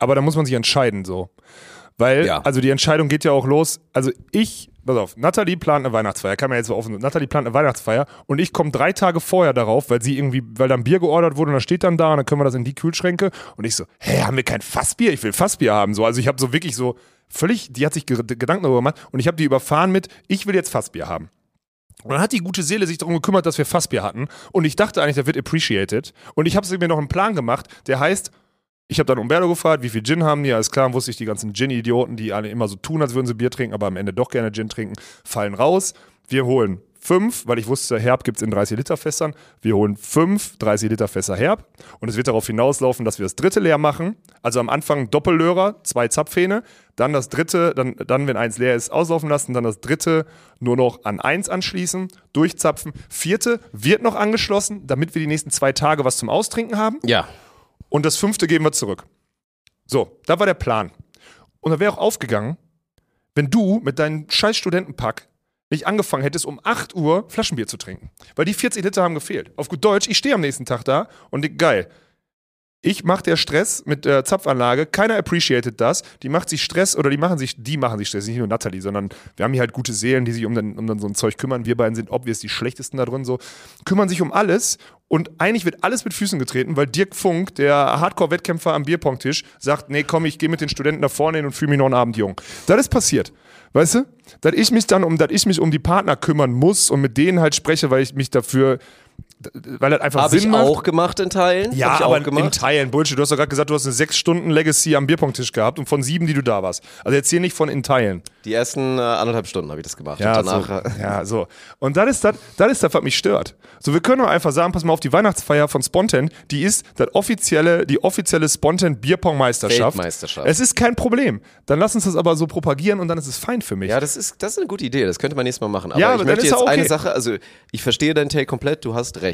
Aber da muss man sich entscheiden, so. Weil, Ja. also die Entscheidung geht ja auch los. Also ich, pass auf, Nathalie plant eine Weihnachtsfeier, kann man jetzt so offen Nathalie plant eine Weihnachtsfeier und ich komme drei Tage vorher darauf, weil sie irgendwie, weil dann Bier geordert wurde und das steht dann da und dann können wir das in die Kühlschränke und ich so, hä, haben wir kein Fassbier? Ich will Fassbier haben. So, also ich habe so wirklich so völlig, die hat sich ge- Gedanken darüber gemacht und ich habe die überfahren mit, ich will jetzt Fassbier haben. Und dann hat die gute Seele sich darum gekümmert, dass wir Fassbier hatten. Und ich dachte eigentlich, das wird appreciated. Und ich habe mir noch einen Plan gemacht, der heißt, ich habe dann Umberto gefragt, wie viel Gin haben die? Alles klar, wusste ich, die ganzen Gin-Idioten, die alle immer so tun, als würden sie Bier trinken, aber am Ende doch gerne Gin trinken, fallen raus. Wir holen fünf, weil ich wusste, Herb gibt es in 30-Liter-Fässern. Wir holen fünf 30-Liter-Fässer Herb. Und es wird darauf hinauslaufen, dass wir das dritte leer machen. Also am Anfang Doppellörer, zwei Zapfhähne. Dann das dritte, dann, dann, wenn eins leer ist, auslaufen lassen. Dann das dritte nur noch an eins anschließen, durchzapfen. Vierte wird noch angeschlossen, damit wir die nächsten zwei Tage was zum Austrinken haben. Ja. Und das fünfte geben wir zurück. So, da war der Plan. Und da wäre auch aufgegangen, wenn du mit deinem scheiß Studentenpack nicht angefangen hättest, um 8 Uhr Flaschenbier zu trinken. Weil die 40 Liter haben gefehlt. Auf gut Deutsch, ich stehe am nächsten Tag da und denk, geil. Ich mache der Stress mit der Zapfanlage, keiner appreciated das. Die macht sich Stress oder die machen sich, die machen sich Stress, nicht nur Natalie, sondern wir haben hier halt gute Seelen, die sich um dann, um so ein Zeug kümmern. Wir beiden sind obvious die schlechtesten da drin, so kümmern sich um alles und eigentlich wird alles mit Füßen getreten, weil Dirk Funk, der Hardcore-Wettkämpfer am Bierpongtisch, sagt, nee, komm, ich gehe mit den Studenten da vorne hin und fühle mich noch einen Abend jung. Das ist passiert. Weißt du? Dass ich mich dann um, dass ich mich um die Partner kümmern muss und mit denen halt spreche, weil ich mich dafür, weil das einfach Habe ich macht. auch gemacht in Teilen. Ja, aber in. Teilen. Bullshit. Du hast doch gerade gesagt, du hast eine sechs Stunden Legacy am Bierpongtisch gehabt und von sieben, die du da warst. Also erzähl nicht von in Teilen. Die ersten äh, anderthalb Stunden habe ich das gemacht. Ja, und danach, so. äh, ja, so. Und das ist das, das ist das, was mich stört. So, wir können doch einfach sagen, pass mal auf, die Weihnachtsfeier von Spontan, die ist das offizielle, die offizielle Spontan Bierpong-Meisterschaft. Weltmeisterschaft. Es ist kein Problem. Dann lass uns das aber so propagieren und dann ist es fein für mich. Ja, das ist, das ist eine gute Idee. Das könnte man nächstes Mal machen. Aber Ja, ich möchte ist jetzt okay. eine Sache, also ich verstehe deinen Take komplett, du hast recht.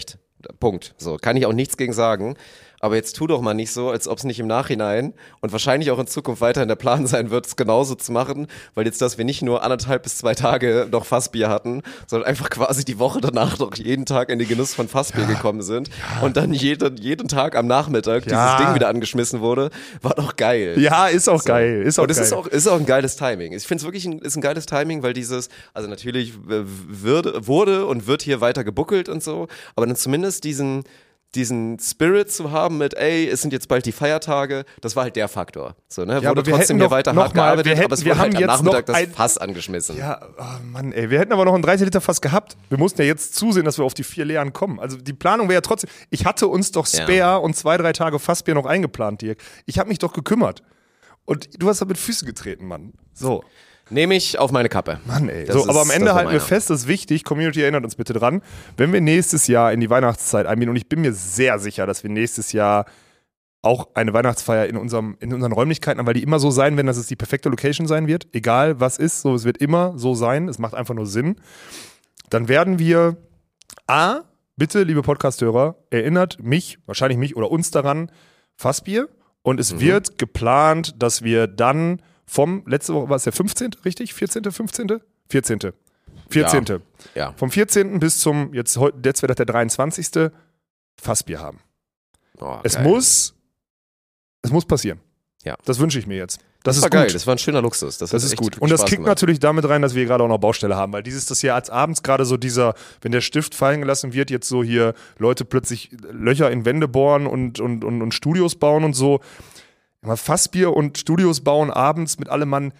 Punkt. So, kann ich auch nichts gegen sagen. Aber jetzt tu doch mal nicht so, als ob es nicht im Nachhinein und wahrscheinlich auch in Zukunft weiterhin der Plan sein wird, es genauso zu machen, weil jetzt, dass wir nicht nur anderthalb bis zwei Tage noch Fassbier hatten, sondern einfach quasi die Woche danach noch jeden Tag in den Genuss von Fassbier gekommen sind und dann jeden, jeden Tag am Nachmittag Ja. dieses Ding wieder angeschmissen wurde, war doch geil. Ja, ist auch geil. Ist auch und es ist auch, ist auch ein geiles Timing. Ich finde es wirklich ein, ist ein geiles Timing, weil dieses, also natürlich würde, wurde und wird hier weiter gebuckelt und so, aber dann zumindest diesen, diesen Spirit zu haben mit, ey, es sind jetzt bald die Feiertage, das war halt der Faktor. So, ne? Ja, wurde trotzdem hätten hier weiter hart mal, gearbeitet, wir hätten- aber es wir wurde halt haben am jetzt noch Nachmittag das Fass angeschmissen. Ja, oh Mann, ey. Wir hätten aber noch ein 30 Liter Fass gehabt. Wir mussten ja jetzt zusehen, dass wir auf die vier leeren kommen. Also die Planung wäre ja trotzdem. Ich hatte uns doch Ja. Spare und zwei, drei Tage Fassbier noch eingeplant, Dirk. Ich habe mich doch gekümmert. Und du hast da mit Füßen getreten, Mann. So. Nehme ich auf meine Kappe. Mann, ey. Das so, ist- aber am Ende halten wir fest, das ist wichtig. Community erinnert uns bitte dran. Wenn wir nächstes Jahr in die Weihnachtszeit einbinden, und ich bin mir sehr sicher, dass wir nächstes Jahr auch eine Weihnachtsfeier in, unserem, in unseren Räumlichkeiten haben, weil die immer so sein werden, dass es die perfekte Location sein wird. Egal was ist, so, es wird immer so sein. Es macht einfach nur Sinn. Dann werden wir A, bitte, liebe Podcasthörer, erinnert mich, wahrscheinlich mich oder uns daran, Fassbier. Und es wird geplant, dass wir dann vom, letzte Woche war es der 15., richtig? 14., 15.? 14. 14. Ja. Vom 14. bis zum, jetzt, jetzt wird das der 23. Fassbier haben. Oh, Es geil. muss, es muss passieren. Ja. Das wünsche ich mir jetzt. Das, Das, ist war gut. geil, das war ein schöner Luxus. Das, Das ist gut. Und das Spaß kickt gemacht. natürlich damit rein, dass wir gerade auch noch Baustelle haben, weil dieses das ja als abends gerade so dieser, wenn der Stift fallen gelassen wird, jetzt so hier Leute plötzlich Löcher in Wände bohren und, und, und, und Studios bauen und so. Fassbier und Studios bauen abends mit allem Mann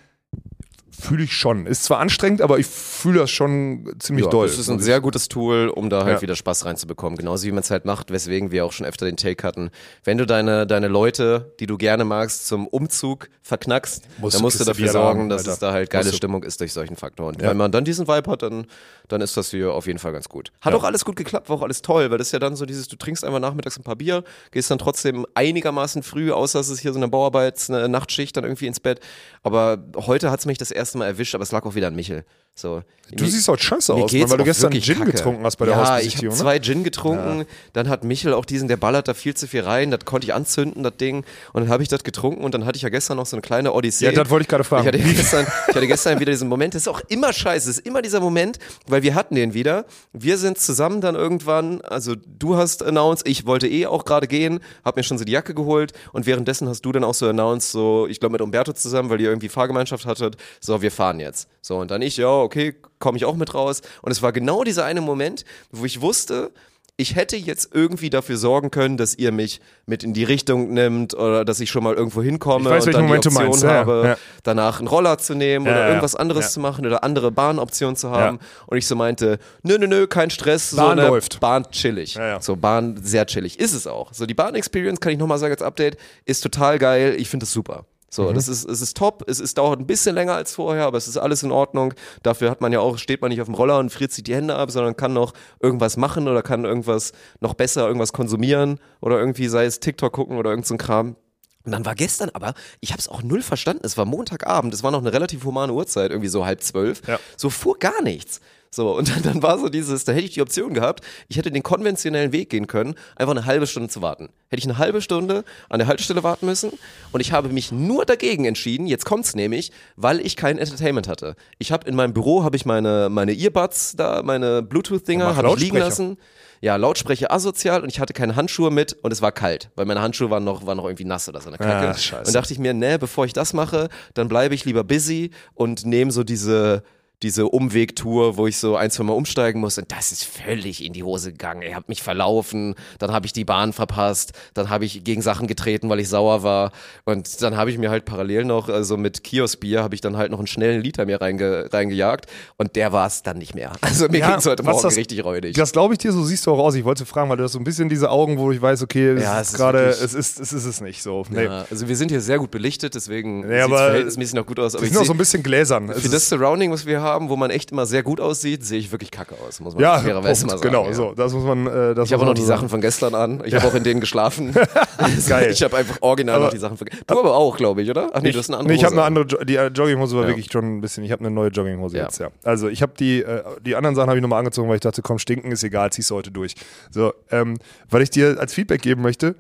Fühle ich schon. Ist zwar anstrengend, aber ich fühle das schon ziemlich Ja, doll. das ist ein sehr gutes Tool, um da halt Ja. wieder Spaß reinzubekommen. Genauso wie man es halt macht, weswegen wir auch schon öfter den Take hatten. Wenn du deine, deine Leute, die du gerne magst, zum Umzug verknackst, Musst dann musst du dafür sorgen, haben, dass es da halt geile. Stimmung ist durch solchen Faktoren. Und Ja. wenn man dann diesen Vibe hat, dann, dann ist das hier auf jeden Fall ganz gut. Hat Ja. auch alles gut geklappt, war auch alles toll, weil das ist ja dann so dieses, du trinkst einfach nachmittags ein paar Bier, gehst dann trotzdem einigermaßen früh, außer es ist hier so eine Bauarbeits-, eine Nachtschicht, dann irgendwie ins Bett. Aber heute hat es mich das erste Mal erwischt, aber es lag auch wieder an Michel. So. Du siehst heute scheiße Mir aus, Mann, weil du gestern Gin kacke. getrunken hast bei der ja, Hausbesichtigung. ich habe ne? zwei Gin getrunken, dann hat Michel auch diesen, der ballert da viel zu viel rein, das konnte ich anzünden, das Ding. Und dann habe ich das getrunken und dann hatte ich ja gestern noch so eine kleine Odyssee. Ja, das wollte ich gerade fragen. Ich hatte, gestern, ich hatte gestern wieder diesen Moment, das ist auch immer scheiße, es ist immer dieser Moment, weil wir hatten den wieder. Wir sind zusammen dann irgendwann, also du hast announced, ich wollte eh auch gerade gehen, hab mir schon so die Jacke geholt und währenddessen hast du dann auch so announced, so, ich glaube mit Umberto zusammen, weil ihr irgendwie Fahrgemeinschaft hattet, so, wir fahren jetzt. So, und dann ich, ja, okay, komme ich auch mit raus. Und es war genau dieser eine Moment, wo ich wusste, ich hätte jetzt irgendwie dafür sorgen können, dass ihr mich mit in die Richtung nimmt oder dass ich schon mal irgendwo hinkomme Ich weiß, und dann die Moment du Option meinst, habe, ja. danach einen Roller zu nehmen Ja, oder irgendwas anderes zu machen oder andere Bahnoptionen zu haben. Und ich so meinte, nö, nö, nö, kein Stress. Bahn so eine läuft. Bahn chillig. So, Bahn sehr chillig. Ist es auch. So, die Bahn-Experience, kann ich nochmal sagen als Update, ist total geil. Ich finde es super. So, Mhm. das ist, es ist top. Es ist, dauert ein bisschen länger als vorher, aber es ist alles in Ordnung. Dafür hat man ja auch, steht man nicht auf dem Roller und friert sich die Hände ab, sondern kann noch irgendwas machen oder kann irgendwas noch besser, irgendwas konsumieren oder irgendwie, sei es TikTok gucken oder irgend so ein Kram. Und dann war gestern aber, ich habe es auch null verstanden, es war Montagabend, es war noch eine relativ humane Uhrzeit, irgendwie so halb zwölf. Ja. So fuhr gar nichts. So, und dann, dann war so dieses, da hätte ich die Option gehabt, ich hätte den konventionellen Weg gehen können, einfach eine halbe Stunde zu warten. Hätte ich eine halbe Stunde an der Haltestelle warten müssen und ich habe mich nur dagegen entschieden, jetzt kommt's nämlich, weil ich kein Entertainment hatte. Ich habe in meinem Büro, habe ich meine, meine Earbuds da, meine Bluetooth-Dinger, habe ich liegen lassen. Ja, Lautsprecher asozial und ich hatte keine Handschuhe mit und es war kalt, weil meine Handschuhe waren noch, waren noch irgendwie nass oder so eine Kacke. Ah, scheiße. und dachte ich mir, ne, bevor ich das mache, dann bleibe ich lieber busy und nehme so diese diese Umwegtour, wo ich so ein, zwei Mal umsteigen muss und das ist völlig in die Hose gegangen. Ihr habt mich verlaufen, dann habe ich die Bahn verpasst, dann habe ich gegen Sachen getreten, weil ich sauer war und dann habe ich mir halt parallel noch, also mit Kioskbier, habe ich dann halt noch einen schnellen Liter mir reinge, reingejagt und der war es dann nicht mehr. Also mir Ja, ging's heute was Morgen das- richtig räudig. Das glaube ich dir, so siehst du auch aus. Ich wollte fragen, weil du hast so ein bisschen diese Augen, wo ich weiß, okay, es Ja, ist es gerade, es ist, es ist es nicht so. Nee. Ja, also wir sind hier sehr gut belichtet, deswegen Nee, sieht's aber verhältnismäßig noch gut aus. Aber ich sind auch so ein bisschen gläsern. Es für das Surrounding, was wir haben, wo man echt immer sehr gut aussieht, sehe ich wirklich kacke aus, muss man ja, fairerweise mal sagen. genau, ja. so. Das muss man. Äh, das Ich habe auch noch die so Sachen von gestern an. Ich habe auch in denen geschlafen. Geil. Ich habe einfach original Aber- noch die Sachen von Du aber auch, glaube ich, oder? Ach nee, du hast eine andere Nee, ich habe eine an. andere, Jo- die äh, Jogginghose war Ja. wirklich schon ein bisschen, ich habe eine neue Jogginghose Ja. jetzt, ja. Also ich habe die, äh, die anderen Sachen habe ich nochmal angezogen, weil ich dachte, komm, stinken ist egal, ziehst du heute durch. So, ähm, weil ich dir als Feedback geben möchte,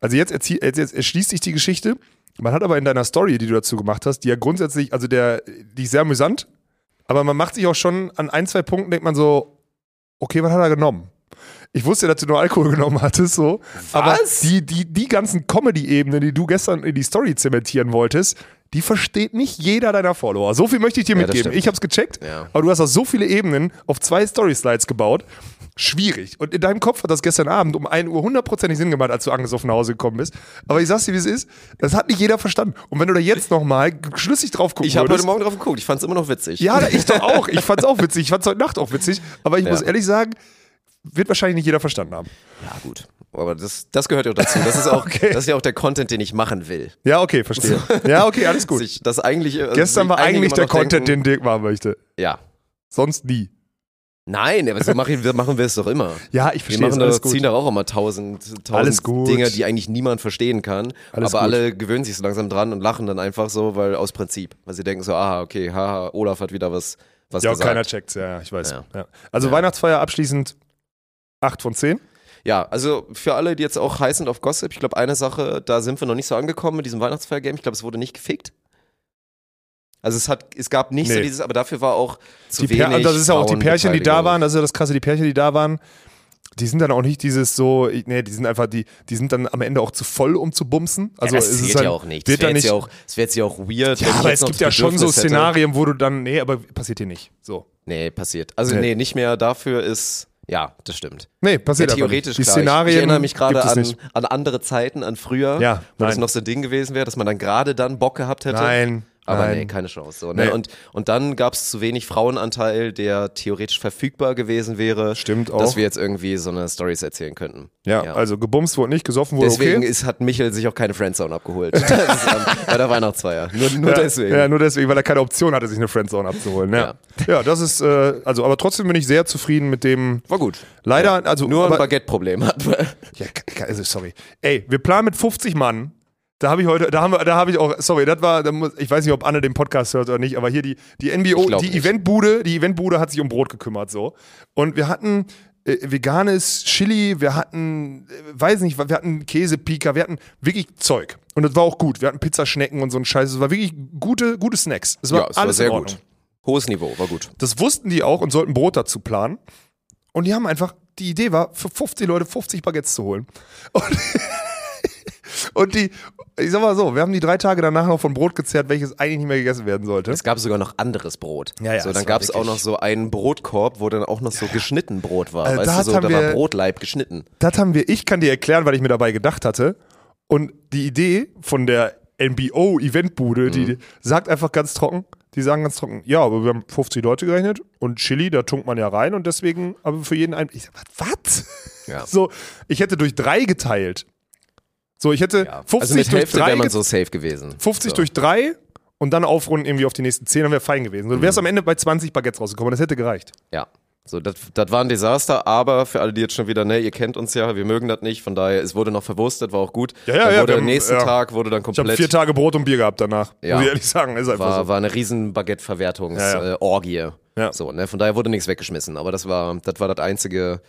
also jetzt, erzie- jetzt, jetzt erschließt sich die Geschichte, man hat aber in deiner Story, die du dazu gemacht hast, die ja grundsätzlich, also der, die ist sehr amüsant, aber man macht sich auch schon an ein, zwei Punkten, denkt man so, okay, was hat er genommen? Ich wusste ja, dass du nur Alkohol genommen hattest, so. Aber die, die, die ganzen Comedy-Ebenen, die du gestern in die Story zementieren wolltest, die versteht nicht jeder deiner Follower. So viel möchte ich dir Ja, mitgeben. Ich hab's gecheckt, Ja. aber du hast aus so viele Ebenen auf zwei Story-Slides gebaut. Schwierig. Und in deinem Kopf hat das gestern Abend um 1 Uhr hundertprozentig Sinn gemacht, als du angesoffen nach Hause gekommen bist. Aber ich sag's dir, wie es ist. Das hat nicht jeder verstanden. Und wenn du da jetzt nochmal schlüssig drauf gucken Ich habe heute Morgen drauf geguckt. Ich fand es immer noch witzig. ja, ich doch auch. Ich fand's auch witzig. Ich fand's heute Nacht auch witzig. Aber ich Ja. muss ehrlich sagen, wird wahrscheinlich nicht jeder verstanden haben. Ja, gut. Aber das, das gehört ja auch dazu. Das ist auch, Okay. das ist ja auch der Content, den ich machen will. Ja, okay, verstehe. Ja, okay, alles gut. das eigentlich, also Gestern war eigentlich der Content, denken, den Dirk machen möchte. Ja. Sonst nie. Nein, aber so machen wir, machen wir es doch immer. Ja, ich Wir verstehe es. machen da, Alles gut. ziehen da auch immer tausend, tausend. Dinge, die eigentlich niemand verstehen kann. Alles aber gut. alle gewöhnen sich so langsam dran und lachen dann einfach so, weil aus Prinzip. Weil sie denken so, aha, okay, haha, Olaf hat wieder was, was Ja, gesagt. keiner checkt's. Ja, ja, ich weiß. Ja. Ja. Also Weihnachtsfeier abschließend 8 von 10. Ja, also für alle, die jetzt auch heiß sind auf Gossip, ich glaube, eine Sache, da sind wir noch nicht so angekommen mit diesem Weihnachtsfeier-Game. Ich glaube, es wurde nicht gefickt. Also es hat, es gab nicht so Nee. dieses, aber dafür war auch zu Die wenig. und das ist ja auch die Pärchen, die da waren, das ist ja das krasse, die Pärchen, die da waren, die sind dann auch nicht dieses so, nee, die sind einfach, die, die sind dann am Ende auch zu voll, um zu bumsen. Also ja, das es ist halt, ja auch nicht. Wird das dann wäre nicht jetzt, ja auch, das wär jetzt ja auch weird. ja, aber es gibt das ja schon so Bedürfnis hätte. Szenarien, wo du dann, nee, aber passiert hier nicht. So. Nee, passiert. Also Nee. nee, nicht mehr dafür ist, ja, das stimmt. Nee, Ja, passiert einfach theoretisch. Die klar. Szenarien ich, ich erinnere mich gerade es an, an andere Zeiten, an früher, Ja, wo das nein. noch so ein Ding gewesen wäre, dass man dann gerade dann Bock gehabt hätte. Nein. Aber Nein. nee, keine Chance. So, ne? Nee. und, und dann gab es zu wenig Frauenanteil, der theoretisch verfügbar gewesen wäre. Stimmt Dass auch. wir jetzt irgendwie so eine Stories erzählen könnten. Ja, also gebumst wurde nicht, gesoffen wurde Deswegen okay. ist, hat Michel sich auch keine Friendzone abgeholt. Ist, ähm, bei der Weihnachtsfeier. Nur, nur ja, deswegen. Ja, nur deswegen, weil er keine Option hatte, sich eine Friendzone abzuholen. Ja, ja. das ist, äh, also, aber trotzdem bin ich sehr zufrieden mit dem. War gut. Leider, also Nur ein aber, Baguette-Problem hat. Ja, also sorry. Ey, wir planen mit 50 Mann. Da habe ich heute, da haben wir, da habe ich auch, sorry, das war, da muss, ich weiß nicht, ob Anne den Podcast hört oder nicht, aber hier die, die NBO, die nicht. Eventbude, die Eventbude hat sich um Brot gekümmert, so. Und wir hatten äh, veganes Chili, wir hatten, äh, weiß nicht, wir hatten Käsepika, wir hatten wirklich Zeug. Und das war auch gut. Wir hatten Pizzaschnecken und so ein Scheiß. Es war wirklich gute, gute Snacks. Es war Ja, es war alles sehr in Ordnung. gut. Hohes Niveau, war gut. Das wussten die auch und sollten Brot dazu planen. Und die haben einfach, die Idee war, für 50 Leute 50 Baguettes zu holen. Und, und die, ich sag mal so, wir haben die drei Tage danach noch von Brot gezerrt, welches eigentlich nicht mehr gegessen werden sollte. Es gab sogar noch anderes Brot. Ja, ja, so, dann war gab es auch noch so einen Brotkorb, wo dann auch noch so geschnitten Brot war. Also weißt da du, so, da war wir- Brotleib geschnitten. Das haben wir, ich kann dir erklären, weil ich mir dabei gedacht hatte. Und die Idee von der NBO-Eventbude, die sagt einfach ganz trocken, die sagen ganz trocken, ja, aber wir haben 50 Leute gerechnet und Chili, da tunkt man ja rein und deswegen aber für jeden ein. Ich sag, was? was? Ja. So, ich hätte durch drei geteilt. So, ich hätte Ja. 50 also mit durch Hälfte drei wäre man get- so safe gewesen. 50 so. durch drei und dann aufrunden irgendwie auf die nächsten 10, dann wäre fein gewesen. Du Mhm. wärst am Ende bei 20 Baguettes rausgekommen, das hätte gereicht. Ja. So, das, war ein Desaster, aber für alle, die jetzt schon wieder, ne, ihr kennt uns ja, wir mögen das nicht, von daher, es wurde noch verwurstet, war auch gut. Ja, ja, dann ja, wurde am nächsten ja. Tag wurde dann Ich habe komplett, vier Tage Brot und Bier gehabt danach. Ja. Muss ich ehrlich sagen, ist einfach war, so. war eine riesen Baguette-Verwertungsorgie. Ja, ja. Äh, Orgie. Ja. So, ne, von daher wurde nichts weggeschmissen, aber das war, das war das einzige,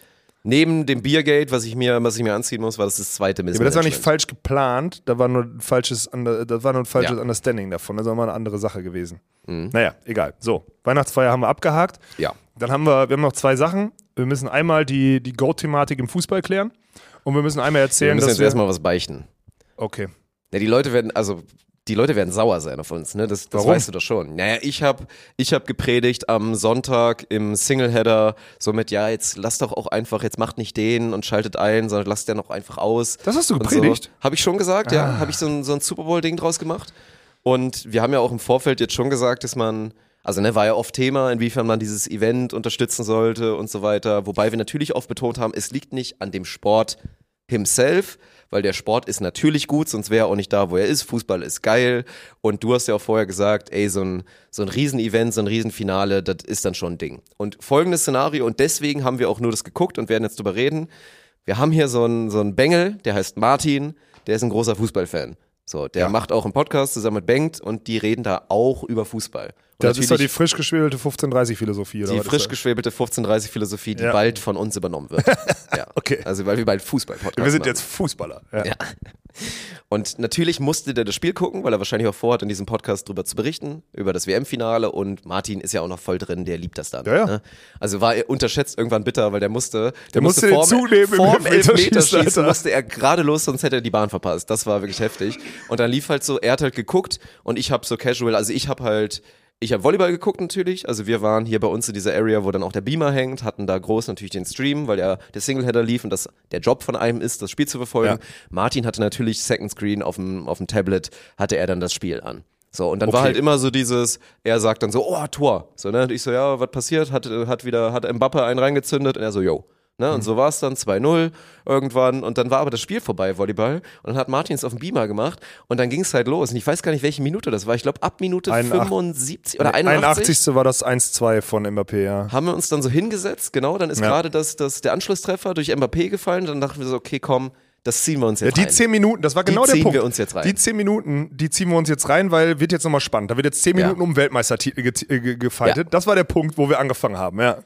neben dem Biergate, was ich mir, was ich mir anziehen muss, war das das zweite Ja, aber das war nicht falsch geplant, da war nur ein falsches, das war nur ein falsches Ja. Understanding davon. Das war mal eine andere Sache gewesen. Mhm. Naja, egal. So, Weihnachtsfeier haben wir abgehakt. Ja. Dann haben wir, wir haben noch zwei Sachen. Wir müssen einmal die, die Goat-Thematik im Fußball klären. Und wir müssen einmal Wir erzählen, müssen dass jetzt wir, erstmal was beichten. Okay. Ja, die Leute werden, also die Leute werden sauer sein auf uns, ne? Das, das Warum? weißt du doch schon. Naja, ich habe ich hab gepredigt am Sonntag im Singleheader, somit, ja, jetzt lasst doch auch einfach, jetzt macht nicht den und schaltet ein, sondern lasst den auch einfach aus. Das hast du gepredigt? So. Habe ich schon gesagt, Ah. ja. Habe ich so ein, so ein Super Bowl-Ding draus gemacht. Und wir haben ja auch im Vorfeld jetzt schon gesagt, dass man, also ne, war ja oft Thema, inwiefern man dieses Event unterstützen sollte und so weiter. Wobei wir natürlich oft betont haben, es liegt nicht an dem Sport himself, weil der Sport ist natürlich gut, sonst wäre er auch nicht da, wo er ist. Fußball ist geil. Und du hast ja auch vorher gesagt, ey, so ein, so ein Riesenevent, so ein Riesenfinale, das ist dann schon ein Ding. Und folgendes Szenario, und deswegen haben wir auch nur das geguckt und werden jetzt drüber reden. Wir haben hier so einen, so einen Bengel, der heißt Martin, der ist ein großer Fußballfan. So, der Ja. macht auch einen Podcast zusammen mit Bengt und die reden da auch über Fußball. Das ist doch die frisch geschwebelte 1530-Philosophie, oder die frisch geschwebelte 1530-Philosophie, die Ja. bald von uns übernommen wird. ja. Okay. Also, weil wir bald Fußball-Podcast Wir sind machen. jetzt Fußballer. Ja. Ja. Und natürlich musste der das Spiel gucken, weil er wahrscheinlich auch vorhat, in diesem Podcast drüber zu berichten, über das WM-Finale. Und Martin ist ja auch noch voll drin, der liebt das dann. Ja, ja. Ne? Also war er unterschätzt irgendwann bitter, weil der musste, der, Der musste den vorm, vorm Elfmeterschießen, musste er gerade los, sonst hätte er die Bahn verpasst. Das war wirklich heftig. Und dann lief halt so, er hat halt geguckt und ich habe so casual, also ich habe halt ich habe Volleyball geguckt natürlich, also wir waren hier bei uns in dieser Area, wo dann auch der Beamer hängt, hatten da groß natürlich den Stream, weil ja der Singleheader lief und das der Job von einem ist, das Spiel zu verfolgen. Ja. Martin hatte natürlich Second Screen auf dem, auf dem Tablet, hatte er dann das Spiel an. So, und dann war Okay. halt immer so dieses, er sagt dann so, oh, Tor. So, ne? Und ich so, ja, was passiert? Hat, hat wieder, hat Mbappe einen reingezündet und er so, yo. Ne? Und so war es dann 2-0 irgendwann und dann war aber das Spiel vorbei, Volleyball. Und dann hat Martin es auf dem Beamer gemacht und dann ging es halt los. Und ich weiß gar nicht, welche Minute das war. Ich glaube, ab Minute 81 75 oder 81. 81. war das 1-2 von Mbappé, ja. Haben wir uns dann so hingesetzt, genau, dann ist Ja. gerade das, das, der Anschlusstreffer durch Mbappé gefallen. Dann dachten wir so, okay, komm, das ziehen wir uns Ja, jetzt die rein. zehn Minuten, das war genau der ziehen Punkt. wir uns jetzt rein. Die zehn Minuten, die ziehen wir uns jetzt rein, weil wird jetzt nochmal spannend. Da wird jetzt zehn Ja. Minuten um Weltmeistertitel ge äh, ge gefightet. Ja. Das war der Punkt, wo wir angefangen haben, ja.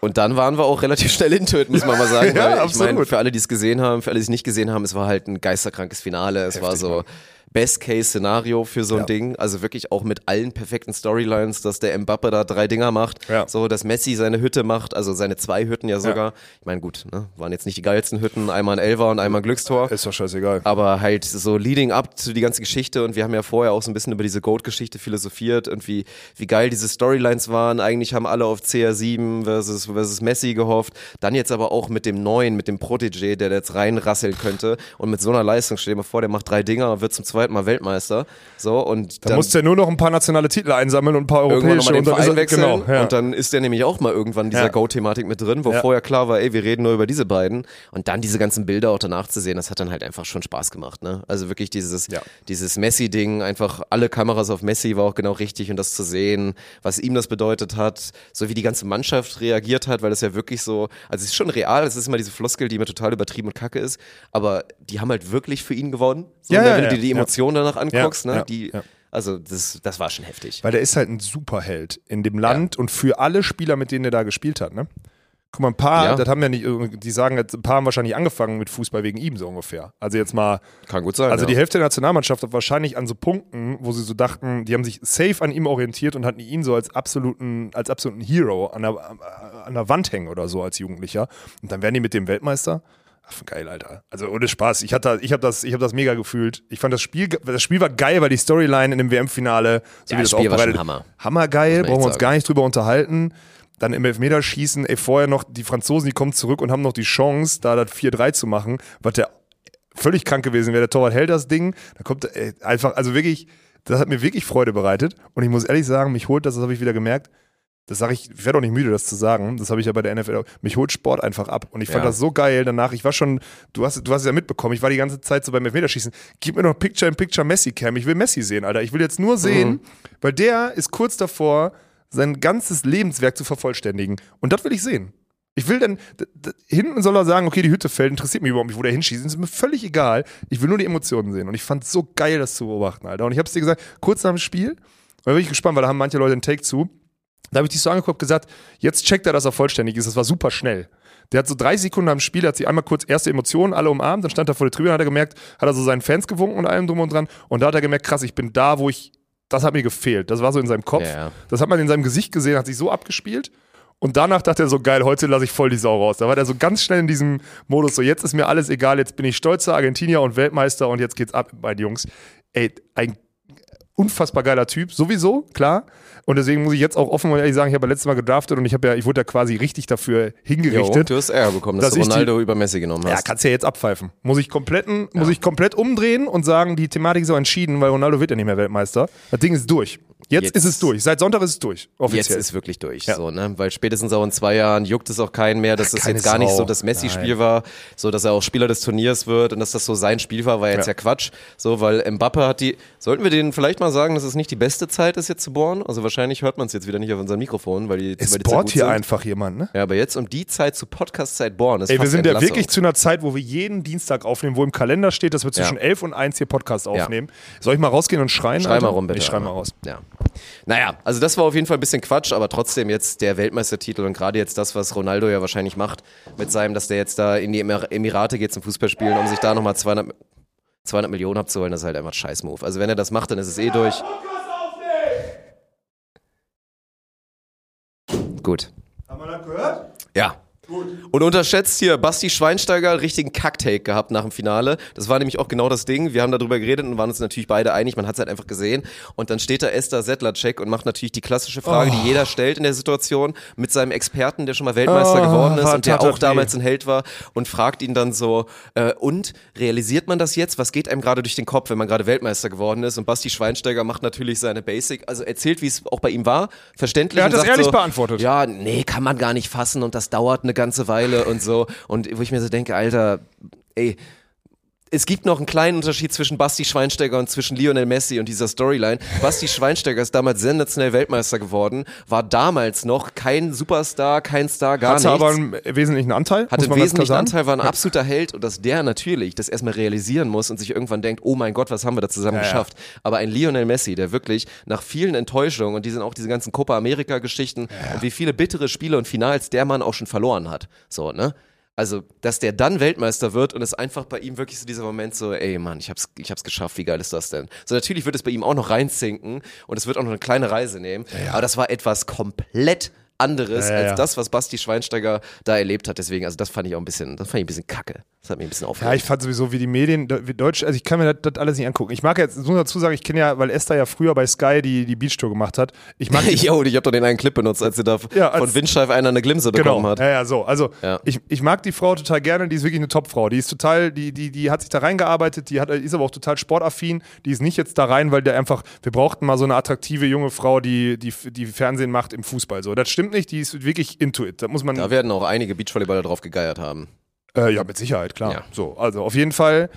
Und dann waren wir auch relativ schnell intötet, muss man mal sagen. Ja, weil ich absolut. meine, für alle, die es gesehen haben, für alle, die es nicht gesehen haben, es war halt ein geisterkrankes Finale. Es war so Best-Case-Szenario für so ein Ja. Ding. Also wirklich auch mit allen perfekten Storylines, dass der Mbappe da drei Dinger macht. Ja. So, dass Messi seine Hütte macht, also seine zwei Hütten ja sogar. Ich meine, gut, ne, waren jetzt nicht die geilsten Hütten, einmal ein Elfer und einmal ein Glückstor. Ist doch scheißegal. Aber halt so leading up zu die ganze Geschichte und wir haben ja vorher auch so ein bisschen über diese Goat-Geschichte philosophiert und wie, wie geil diese Storylines waren. Eigentlich haben alle auf CR7 versus, versus Messi gehofft. Dann jetzt aber auch mit dem neuen, mit dem Protégé, der da jetzt reinrasseln könnte und mit so einer Leistung, stell dir mal vor, der macht drei Dinger, wird zum zweiten zweiten Mal Weltmeister. So, und Da dann musst du ja nur noch ein paar nationale Titel einsammeln und ein paar europäische und dann Verein ist er- wechseln. Genau, ja. Und dann ist der nämlich auch mal irgendwann in dieser Ja. Go-Thematik mit drin, wo Ja. vorher klar war, ey, wir reden nur über diese beiden. Und dann diese ganzen Bilder auch danach zu sehen, das hat dann halt einfach schon Spaß gemacht. Ne? Also wirklich dieses, dieses Messi-Ding, einfach alle Kameras auf Messi war auch genau richtig und das zu sehen, was ihm das bedeutet hat, so wie die ganze Mannschaft reagiert hat, weil das ja wirklich so, also es ist schon real, es ist immer diese Floskel, die immer total übertrieben und kacke ist, aber die haben halt wirklich für ihn gewonnen. So, Ja, ja, wenn du dir die ja. Emotionen danach anguckst, Ja, ne, ja, die, ja. also das, das war schon heftig. Weil der ist halt ein Superheld in dem Land und für alle Spieler, mit denen er da gespielt hat, ne? Guck mal, ein paar, Ja. das haben ja nicht, die sagen jetzt, ein paar haben wahrscheinlich angefangen mit Fußball wegen ihm so ungefähr. Also jetzt mal, Kann gut sein. also ja. die Hälfte der Nationalmannschaft hat wahrscheinlich an so Punkten, wo sie so dachten, die haben sich safe an ihm orientiert und hatten ihn so als absoluten, als absoluten Hero an der, an der Wand hängen oder so als Jugendlicher. Und dann werden die mit dem Weltmeister. Geil, Alter. Also ohne Spaß. Ich hatte, ich habe das, ich habe das mega gefühlt. Ich fand das Spiel, das Spiel war geil, weil die Storyline in dem WM-Finale, so Ja, wie das das Spiel war aufbereitet, Hammer. Hammergeil, brauchen wir uns sagen. gar nicht drüber unterhalten. Dann im Elfmeterschießen, ey, vorher noch, die Franzosen, die kommen zurück und haben noch die Chance, da das 4-3 zu machen, was der völlig krank gewesen wäre. Der Torwart hält das Ding, da kommt ey, einfach, also wirklich, das hat mir wirklich Freude bereitet. Und ich muss ehrlich sagen, mich holt das, das habe ich wieder gemerkt, das sage ich, ich werde auch nicht müde, das zu sagen. Das habe ich ja bei der NFL auch. Mich holt Sport einfach ab. Und ich fand Ja. das so geil danach. Ich war schon, du hast, du hast es ja mitbekommen, ich war die ganze Zeit so beim Elfmeterschießen. Gib mir noch Picture-in-Picture Messi-Cam. Ich will Messi sehen, Alter. Ich will jetzt nur sehen, weil der ist kurz davor, sein ganzes Lebenswerk zu vervollständigen. Und das will ich sehen. Ich will dann, hinten soll er sagen, okay, die Hütte fällt, interessiert mich überhaupt nicht, wo der hinschießt, ist mir völlig egal. Ich will nur die Emotionen sehen. Und ich fand es so geil, das zu beobachten, Alter. Und ich hab's dir gesagt, kurz nach dem Spiel, da bin ich gespannt, weil da haben manche Leute einen Take zu. Da habe ich dich so angeguckt und gesagt, jetzt checkt er, dass er vollständig ist. Das war super schnell. Der hat so drei Sekunden am Spiel, hat sich einmal kurz erste Emotionen, alle umarmt, dann stand er vor der Tribüne, hat er gemerkt, hat er so seinen Fans gewunken und allem drum und dran. Und da hat er gemerkt, krass, ich bin da, wo ich, das hat mir gefehlt. Das war so in seinem Kopf. Ja, ja. Das hat man in seinem Gesicht gesehen, hat sich so abgespielt. Und danach dachte er so, geil, heute lasse ich voll die Sau raus. Da war er so ganz schnell in diesem Modus, so jetzt ist mir alles egal, jetzt bin ich stolzer Argentinier und Weltmeister und jetzt geht's ab, meine Jungs. Ey, ein unfassbar geiler Typ, sowieso, klar. Und deswegen muss ich jetzt auch offen und ehrlich sagen, ich habe ja letztes Mal gedraftet und ich habe ja, ich wurde ja quasi richtig dafür Jo, hingerichtet. du hast Ärger bekommen, dass, dass du ich die- Ronaldo über Messi genommen Ja, hast. kannst ja jetzt abpfeifen. Muss ich, kompletten, muss ich komplett umdrehen und sagen, die Thematik ist auch entschieden, weil Ronaldo wird ja nicht mehr Weltmeister. Das Ding ist durch. Jetzt, Jetzt- ist es durch. Seit Sonntag ist es durch. Jetzt Offiziell. ist wirklich durch, Ja. so, ne? Weil spätestens auch in zwei Jahren juckt es auch keinen mehr, dass das keine jetzt gar nicht Sau. so das Messi-Spiel war, so dass er auch Spieler des Turniers wird und dass das so sein Spiel war, war jetzt ja, Ja. Quatsch. So, weil Mbappe hat die, sollten wir denen vielleicht mal sagen, dass es nicht die beste Zeit ist, jetzt zu bohren? Also wahrscheinlich hört man es jetzt wieder nicht auf unserem Mikrofon, weil die, es weil die bohrt hier sind. einfach jemand, ne? Ja, aber jetzt um die Zeit zu Podcast-Zeit bohren, ist Ey, wir sind ja wirklich zu einer Zeit, wo wir jeden Dienstag aufnehmen, wo im Kalender steht, dass wir zwischen Ja. 11 und 1 hier Podcast aufnehmen. Soll ich mal rausgehen und schreien? Schrei Alter? mal rum, bitte. Ich schrei mal raus. Ja. Naja, also das war auf jeden Fall ein bisschen Quatsch, aber trotzdem jetzt der Weltmeistertitel und gerade jetzt das, was Ronaldo ja wahrscheinlich macht mit seinem, dass der jetzt da in die Emir- Emirate geht zum Fußballspielen, um sich da nochmal 200, 200 Millionen abzuholen, das ist halt einfach ein Scheiß-Move. Also wenn er das macht, dann ist es eh durch. Gut. Haben wir das gehört? Ja. Und unterschätzt hier Basti Schweinsteiger richtigen Kacktake gehabt nach dem Finale. Das war nämlich auch genau das Ding. Wir haben darüber geredet und waren uns natürlich beide einig. Man hat es halt einfach gesehen. Und dann steht da Esther Sedlacek und macht natürlich die klassische Frage, die jeder stellt in der Situation, mit seinem Experten, der schon mal Weltmeister Oh, geworden ist und der auch damals ein Held war und fragt ihn dann so, äh, und realisiert man das jetzt? Was geht einem gerade durch den Kopf, wenn man gerade Weltmeister geworden ist? Und Basti Schweinsteiger macht natürlich seine Basic, also erzählt, wie es auch bei ihm war, verständlich. Er hat das ehrlich so, beantwortet. Ja, nee, kann man gar nicht fassen und das dauert eine ganze Weile und so. Und wo ich mir so denke, Alter, ey, es gibt noch einen kleinen Unterschied zwischen Basti Schweinsteiger und zwischen Lionel Messi und dieser Storyline. Basti Schweinsteiger ist damals sensationell Weltmeister geworden, war damals noch kein Superstar, kein Star, gar Hatte nichts. aber einen wesentlichen Anteil. Hatte einen wesentlichen. Anteil, war ein absoluter Held und dass der natürlich das erstmal realisieren muss und sich irgendwann denkt, oh mein Gott, was haben wir da zusammen Ja, ja. geschafft. Aber ein Lionel Messi, der wirklich nach vielen Enttäuschungen und die sind auch diese ganzen Copa America Geschichten und wie viele bittere Spiele und Finals der Mann auch schon verloren hat. So, ne? Also, dass der dann Weltmeister wird und es einfach bei ihm wirklich so dieser Moment so, ey Mann, ich hab's, ich hab's geschafft, wie geil ist das denn? So, natürlich wird es bei ihm auch noch reinzinken und es wird auch noch eine kleine Reise nehmen, aber das war etwas komplett anderes Ja, ja, ja. als das, was Basti Schweinsteiger da erlebt hat. Deswegen, also das fand ich auch ein bisschen, das fand ich ein bisschen kacke. Das hat mich ein bisschen Ja, aufgeregt. ich fand sowieso, wie die Medien, wie Deutsch, also ich kann mir das, das alles nicht angucken. Ich mag jetzt, muss dazu sagen, ich kenne ja, weil Esther ja früher bei Sky die, die Beachtour gemacht hat. Ich mag Jo, ich habe doch den einen Clip benutzt, als sie da Ja, als- von Windscheif einer eine Glimse bekommen Genau, hat. ja, ja, so. Also Ja. ich, ich mag die Frau total gerne, die ist wirklich eine Topfrau. Die ist total, die, die, die hat sich da reingearbeitet, die hat, ist aber auch total sportaffin. Die ist nicht jetzt da rein, weil der einfach, wir brauchten mal so eine attraktive junge Frau, die, die, die Fernsehen macht im Fußball. So, das stimmt nicht, die ist wirklich into it. Da muss man. Da werden auch einige Beachvolleyballer drauf gegeiert haben. Äh, ja, mit Sicherheit, klar. Ja. So, also auf jeden Fall.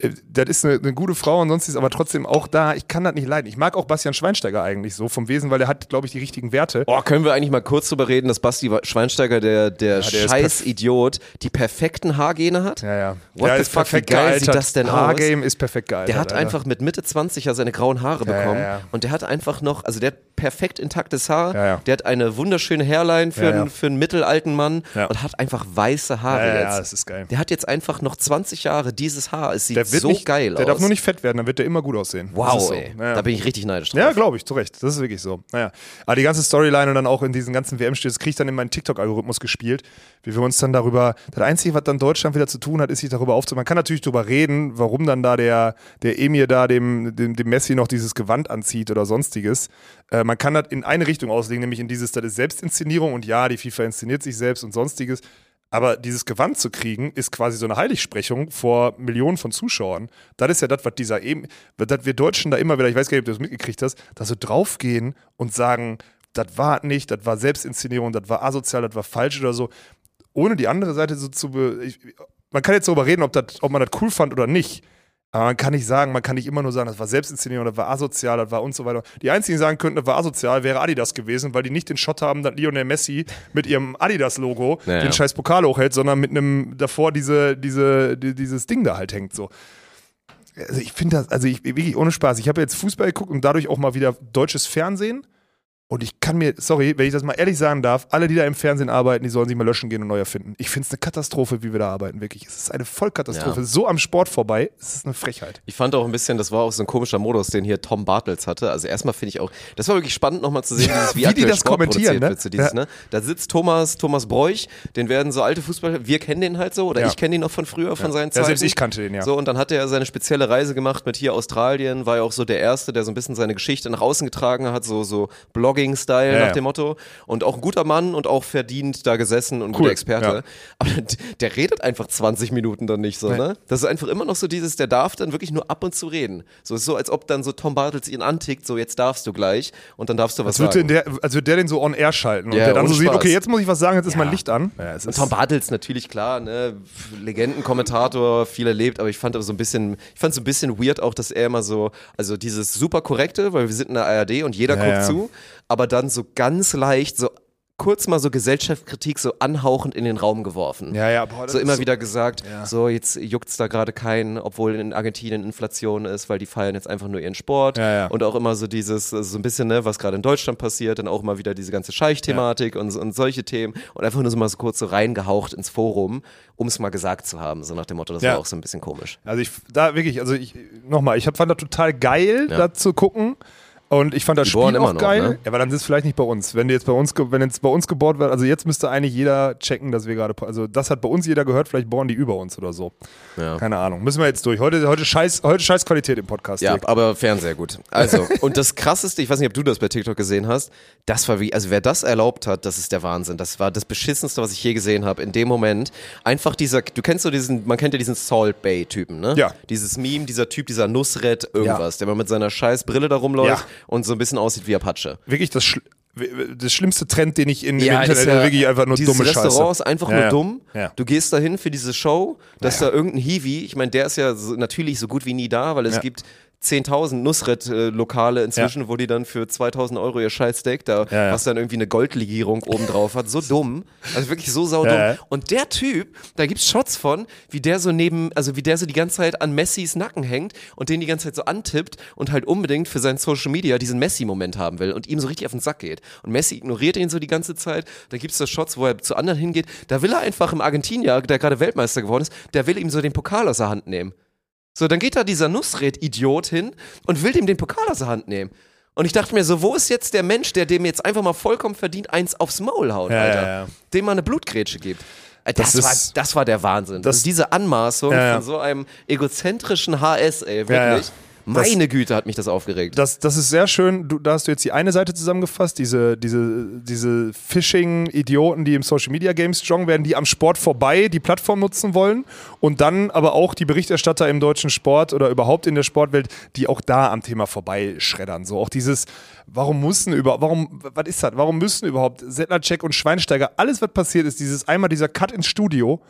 Äh, Das ist eine, eine gute Frau und sonst ist aber trotzdem auch da. Ich kann das nicht leiden. Ich mag auch Bastian Schweinsteiger eigentlich so vom Wesen, weil der hat, glaube ich, die richtigen Werte. Oh, können wir eigentlich mal kurz drüber reden, dass Basti Schweinsteiger, der, der, der ist scheiß Idiot, die perfekten Haargene hat? Ja, ja. What der the ist fuck, wie geil gealtert. sieht das denn aus? Haargame ist perfekt gealtert. Der hat Alter. einfach mit Mitte 20 ja seine grauen Haare Ja, bekommen. ja, ja. Und der hat einfach noch, also der hat perfekt intaktes Haar. Ja, ja. Der hat eine wunderschöne Hairline für, Ja, ja. Einen, für einen mittelalten Mann Ja. und hat einfach weiße Haare Ja, ja, jetzt. ja, das ist geil. Der hat jetzt einfach noch 20 Jahre dieses Haar. Es sieht Der wird so nicht, geil der aus. darf nur nicht fett werden, dann wird der immer gut aussehen. Wow, so. ey. Ja, ja. Da bin ich richtig neidisch drauf. Ja, glaube ich, zu Recht. Das ist wirklich so. Naja. Aber die ganze Storyline und dann auch in diesen ganzen WM-Spielen, das kriege ich dann in meinen TikTok-Algorithmus gespielt, wie wir uns dann darüber, das Einzige, was dann Deutschland wieder zu tun hat, ist sich darüber aufzunehmen. Man kann natürlich darüber reden, warum dann da der, der Emir da dem, dem, dem Messi noch dieses Gewand anzieht oder sonstiges. Äh, man kann das in eine Richtung auslegen, nämlich in dieses, das ist Selbstinszenierung und ja, die FIFA inszeniert sich selbst und sonstiges. Aber dieses Gewand zu kriegen, ist quasi so eine Heiligsprechung vor Millionen von Zuschauern. Das ist ja das, was dieser eben, dass wir Deutschen da immer wieder, ich weiß gar nicht, ob du das mitgekriegt hast, da so draufgehen und sagen, das war nicht, das war Selbstinszenierung, das war asozial, das war falsch oder so. Ohne die andere Seite so zu. Man kann jetzt darüber reden, ob, das, ob man das cool fand oder nicht. Aber man kann nicht sagen, man kann nicht immer nur sagen, das war Selbstinszenierung, das war asozial, das war und so weiter. Die einzigen, die sagen könnten, das war asozial, wäre Adidas gewesen, weil die nicht den Shot haben, dass Lionel Messi mit ihrem Adidas-Logo Ja, den scheiß Pokal hochhält, sondern mit einem davor diese, diese, die, dieses Ding da halt hängt. So. Also ich finde das, also ich wirklich ohne Spaß. Ich habe jetzt Fußball geguckt und dadurch auch mal wieder deutsches Fernsehen. Und ich kann mir, sorry, wenn ich das mal ehrlich sagen darf, alle, die da im Fernsehen arbeiten, die sollen sich mal löschen gehen und neu erfinden. Ich finde es eine Katastrophe, wie wir da arbeiten, wirklich. Es ist eine Vollkatastrophe. Ja. So am Sport vorbei, es ist eine Frechheit. Ich fand auch ein bisschen, das war auch so ein komischer Modus, den hier Tom Bartels hatte. Also erstmal finde ich auch, das war wirklich spannend nochmal zu sehen, dieses, wie, wie die das Sport kommentieren, ne? dieses, Ja. ne? Da sitzt Thomas, Thomas Bräuch, den werden so alte Fußballer, wir kennen den halt so, oder Ja. ich kenne ihn noch von früher, von seinen Ja, Zeiten. selbst ich kannte den, ja. So, und dann hat er seine spezielle Reise gemacht mit hier Australien, war ja auch so der Erste, der so ein bisschen seine Geschichte nach außen getragen hat, so, so Blogging-Style Ja, nach dem Motto. Und auch ein guter Mann und auch verdient da gesessen und Cool, guter Experte. ja. Aber der redet einfach 20 Minuten dann nicht so, ne? Das ist einfach immer noch so dieses, der darf dann wirklich nur ab und zu reden. So ist so, als ob dann so Tom Bartels ihn antickt, so jetzt darfst du gleich und dann darfst du was Als sagen. der, als würde der den so on air schalten und Ja, der dann so sieht, Spaß. okay, jetzt muss ich was sagen, jetzt ist mein Licht an. Ja, es Und ist, Tom Bartels natürlich klar, ne, Legendenkommentator, viel erlebt, aber ich fand aber so ein bisschen, ich fand so ein bisschen weird auch, dass er immer so, also dieses super korrekte, weil wir sind in der ARD und jeder Ja, guckt ja. zu, aber dann so ganz leicht so kurz mal so Gesellschaftskritik so anhauchend in den Raum geworfen. ja, ja, boah, so immer wieder gesagt, Ja. so jetzt juckt's da gerade keinen, obwohl in Argentinien Inflation ist, weil die feiern jetzt einfach nur ihren Sport Ja, ja. und auch immer so dieses, so ein bisschen, ne, was gerade in Deutschland passiert, dann auch mal wieder diese ganze Scheich-Thematik und, und solche Themen und einfach nur so mal so kurz so reingehaucht ins Forum, um es mal gesagt zu haben, so nach dem Motto, das Ja. war auch so ein bisschen komisch. Also ich, da wirklich, also ich, nochmal, ich hab, fand das total geil, da zu gucken. Und ich fand das Die Spiel immer auch noch, geil. ne? Ja, aber dann ist es vielleicht nicht bei uns. Wenn die jetzt bei uns, wenn jetzt bei uns gebohrt wird, also jetzt müsste eigentlich jeder checken, dass wir gerade, also das hat bei uns jeder gehört, vielleicht bohren die über uns oder so. Ja. Keine Ahnung. Müssen wir jetzt durch. Heute, heute scheiß, heute scheiß Qualität im Podcast. Ja, aber Fernseher gut. Also, und das krasseste, ich weiß nicht, ob du das bei TikTok gesehen hast, das war wie, also wer das erlaubt hat, das ist der Wahnsinn. Das war das beschissenste, was ich je gesehen habe. In dem Moment einfach dieser, du kennst so diesen, man kennt ja diesen Salt Bay Typen, ne? Ja. Dieses Meme, dieser Typ, dieser Nusret irgendwas, der mal mit seiner scheiß Brille da rumläuft Ja. Und so ein bisschen aussieht wie Apache. Wirklich das, Schl das schlimmste Trend, den ich in Ja, ist Internet ja- wirklich einfach nur dieses dumme Restaurant Scheiße. ist einfach Ja, nur dumm. Ja. Du gehst dahin für diese Show, dass da irgendein Hiwi, ich meine, der ist ja so, natürlich so gut wie nie da, weil es gibt 10.000 Nusret-Lokale inzwischen, wo die dann für 2.000 Euro ihr Scheißsteak da, Ja, ja. was dann irgendwie eine Goldlegierung oben drauf hat, so dumm, also wirklich so saudumm. Ja, ja. Und der Typ, da gibt's Shots von, wie der so neben, also wie der so die ganze Zeit an Messis Nacken hängt und den die ganze Zeit so antippt und halt unbedingt für sein Social Media diesen Messi-Moment haben will und ihm so richtig auf den Sack geht. Und Messi ignoriert ihn so die ganze Zeit. Da gibt's da Shots, wo er zu anderen hingeht. Da will er einfach im Argentinier, der gerade Weltmeister geworden ist, der will ihm so den Pokal aus der Hand nehmen. So, dann geht da dieser Nussred-Idiot hin und will dem den Pokal aus der Hand nehmen. Und ich dachte mir so, wo ist jetzt der Mensch, der dem jetzt einfach mal vollkommen verdient eins aufs Maul haut, Ja, Alter? ja, ja. Dem mal eine Blutgrätsche gibt. Äh, Das, Das war, ist- das war der Wahnsinn. das- Das, diese Anmaßung Ja, ja. von so einem egozentrischen HS, ey, wirklich. Ja, Meine Güte, hat mich das aufgeregt. Das, das ist sehr schön. Du, da hast du jetzt die eine Seite zusammengefasst, diese, diese, diese Phishing-Idioten, die im Social Media Games strong werden, die am Sport vorbei die Plattform nutzen wollen. Und dann aber auch die Berichterstatter im deutschen Sport oder überhaupt in der Sportwelt, die auch da am Thema vorbeischreddern. So auch dieses, warum mussten über, warum, was ist das? Warum müssen überhaupt Settlercheck und Schweinsteiger, alles, was passiert ist, dieses einmal dieser Cut ins Studio,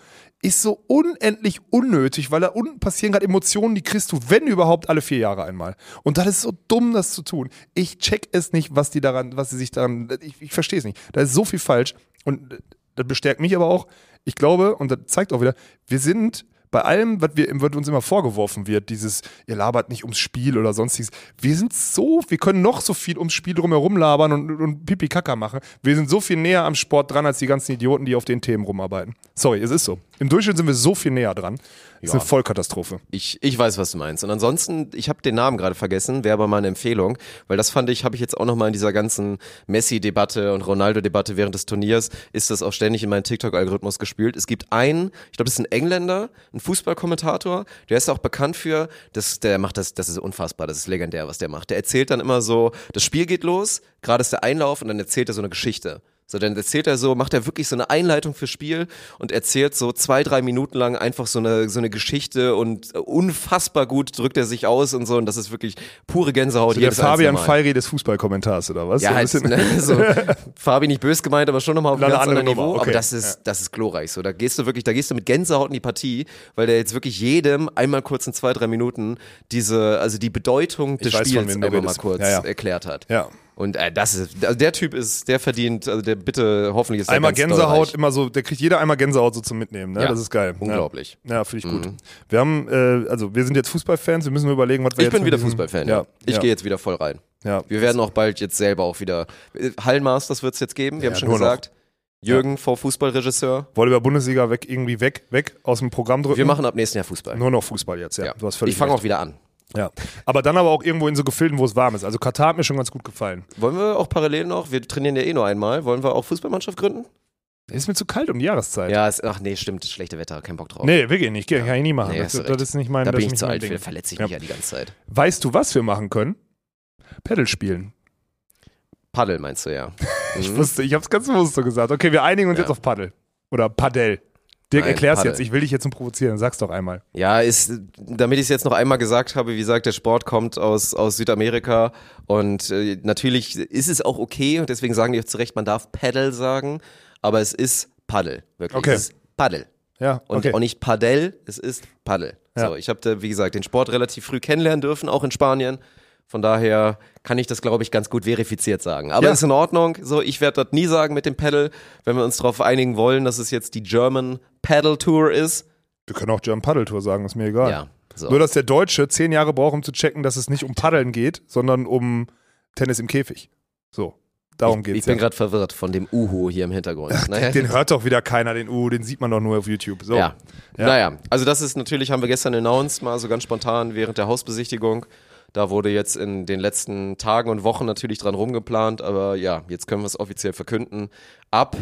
ist so unendlich unnötig, weil da unten passieren gerade Emotionen, die kriegst du, wenn überhaupt, alle vier Jahre einmal. Und das ist so dumm, das zu tun. Ich check es nicht, was die daran, was sie sich daran, ich, ich verstehe es nicht. Da ist so viel falsch. Und das bestärkt mich aber auch. Ich glaube, und das zeigt auch wieder, wir sind bei allem, was, wir, was uns immer vorgeworfen wird, dieses, ihr labert nicht ums Spiel oder sonstiges, wir sind so, wir können noch so viel ums Spiel drumherum labern und, und Pipi Kaka machen. Wir sind so viel näher am Sport dran als die ganzen Idioten, die auf den Themen rumarbeiten. Sorry, es ist so. Im Durchschnitt sind wir so viel näher dran. Das ist eine Vollkatastrophe. Ich, ich weiß, was du meinst. Und ansonsten, ich habe den Namen gerade vergessen, wäre aber mal eine Empfehlung, weil das fand ich, habe ich jetzt auch nochmal in dieser ganzen Messi-Debatte und Ronaldo-Debatte während des Turniers, ist das auch ständig in meinen TikTok-Algorithmus gespielt. Es gibt einen, ich glaube, das ist ein Engländer, ein Fußballkommentator, der ist auch bekannt für, das, der macht das, das ist unfassbar, das ist legendär, was der macht. Der erzählt dann immer so, das Spiel geht los, gerade ist der Einlauf und dann erzählt er so eine Geschichte. So, dann erzählt er so, macht er wirklich so eine Einleitung fürs Spiel und erzählt so zwei, drei Minuten lang einfach so eine, so eine Geschichte und unfassbar gut drückt er sich aus und so und das ist wirklich pure Gänsehaut. So der Fabian. Feiri des Fußballkommentars, oder was? Ja, halt, ne, so, Fabi nicht böse gemeint, aber schon nochmal auf einem Eine ganz andere anderen Niveau. Okay. Aber das ist, das ist glorreich. So, da gehst du wirklich, da gehst du mit Gänsehaut in die Partie, weil der jetzt wirklich jedem einmal kurz in zwei, drei Minuten diese, also die Bedeutung des weiß, Spiels einmal mal kurz Ja, ja. erklärt hat. Ja. Und äh, das ist, also der Typ ist, der verdient, also der bitte, hoffentlich ist Einmal Gänsehaut, immer so, der kriegt jeder einmal Gänsehaut so zum Mitnehmen, ne? Ja, Das ist geil. unglaublich. Ja, ja finde ich gut. Wir haben, äh, also wir sind jetzt Fußballfans, wir müssen überlegen, was wir Ich bin wieder diesem- Fußballfan, ja. Ich ja. gehe jetzt wieder voll rein. Ja. Wir werden auch bald jetzt selber auch wieder. Hallenmasters wird es jetzt geben, wir Ja, haben schon nur noch. gesagt. Jürgen, vor Fußballregisseur. Volleyball Bundesliga weg, irgendwie weg, weg aus dem Programm drücken. Wir machen ab nächsten Jahr Fußball. nur noch Fußball jetzt, ja. Ja. Du hast völlig ich fange auch wieder an. Ja. Aber dann aber auch irgendwo in so Gefilden, wo es warm ist. Also Katar hat mir schon ganz gut gefallen. Wollen wir auch parallel noch, wir trainieren ja eh nur einmal, wollen wir auch Fußballmannschaft gründen? Ist mir zu kalt um die Jahreszeit. Ja, ist, ach nee, stimmt, schlechte Wetter, kein Bock drauf. Nee, wirklich nicht. Kann ich nie machen. Nee, das, das ist nicht mein da bin ich zu alt für, verletze ich Ja. mich ja die ganze Zeit. Weißt du, was wir machen können? Paddle spielen. Paddel meinst du ja. Ich Mhm. wusste, ich hab's ganz bewusst so gesagt. Okay, wir einigen uns Ja. jetzt auf Paddel. Oder Paddel. Dirk, Nein, erklär's Paddel. jetzt. Ich will dich jetzt zum Provozieren. Sag's doch einmal. Ja, ist, damit ich es jetzt noch einmal gesagt habe, wie gesagt, der Sport kommt aus, aus Südamerika und äh, natürlich ist es auch okay und deswegen sagen die auch zu Recht, man darf Paddle sagen, aber es ist Paddel, wirklich. Okay. Es ist Paddel. Ja, Und okay. auch nicht Padel, es ist Paddel. Ja. So, ich habe, wie gesagt, den Sport relativ früh kennenlernen dürfen, auch in Spanien. Von daher kann ich das, glaube ich, ganz gut verifiziert sagen. Aber Ja. ist in Ordnung. So, ich werde das nie sagen mit dem Paddle, wenn wir uns darauf einigen wollen, dass es jetzt die German Paddle Tour ist. Wir können auch German Paddle Tour sagen, ist mir egal. Ja. So. Nur, dass der Deutsche zehn Jahre braucht, um zu checken, dass es nicht um Paddeln geht, sondern um Tennis im Käfig. So, darum ich, geht's ich bin ja. gerade verwirrt von dem Uhu hier im Hintergrund. Naja. Den hört doch wieder keiner, den U, den sieht man doch nur auf YouTube. So. Ja. Ja. Naja, also das ist natürlich, haben wir gestern announced, mal so ganz spontan während der Hausbesichtigung. Da wurde jetzt in den letzten Tagen und Wochen natürlich dran rumgeplant, aber ja, jetzt können wir es offiziell verkünden. Ab,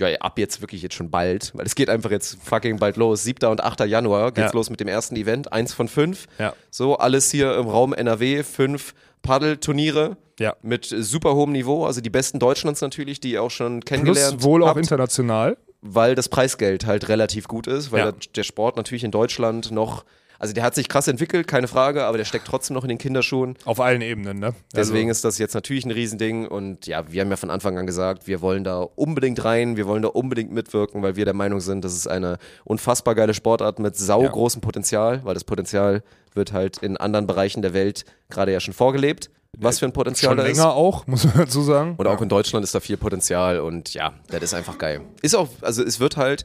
ja, ab jetzt wirklich jetzt schon bald, weil es geht einfach jetzt fucking bald los. 7. und 8. Januar geht's Ja. los mit dem ersten Event, eins von fünf. Ja. So, alles hier im Raum NRW, fünf Paddelturniere Ja. mit super hohem Niveau, also die besten Deutschlands natürlich, die ihr auch schon Plus kennengelernt wohl auch habt international. weil das Preisgeld halt relativ gut ist, weil Ja. der Sport natürlich in Deutschland noch, also der hat sich krass entwickelt, keine Frage, aber der steckt trotzdem noch in den Kinderschuhen. Auf allen Ebenen, ne? Deswegen also, ist das jetzt natürlich ein Riesending und ja, wir haben ja von Anfang an gesagt, wir wollen da unbedingt rein, wir wollen da unbedingt mitwirken, weil wir der Meinung sind, das ist eine unfassbar geile Sportart mit saugroßem Potenzial, weil das Potenzial wird halt in anderen Bereichen der Welt gerade ja schon vorgelebt. Was für ein Potenzial schon da ist. länger auch, muss man dazu sagen. Und auch in Deutschland ist da viel Potenzial und ja, das ist einfach geil. Ist auch, also es wird halt,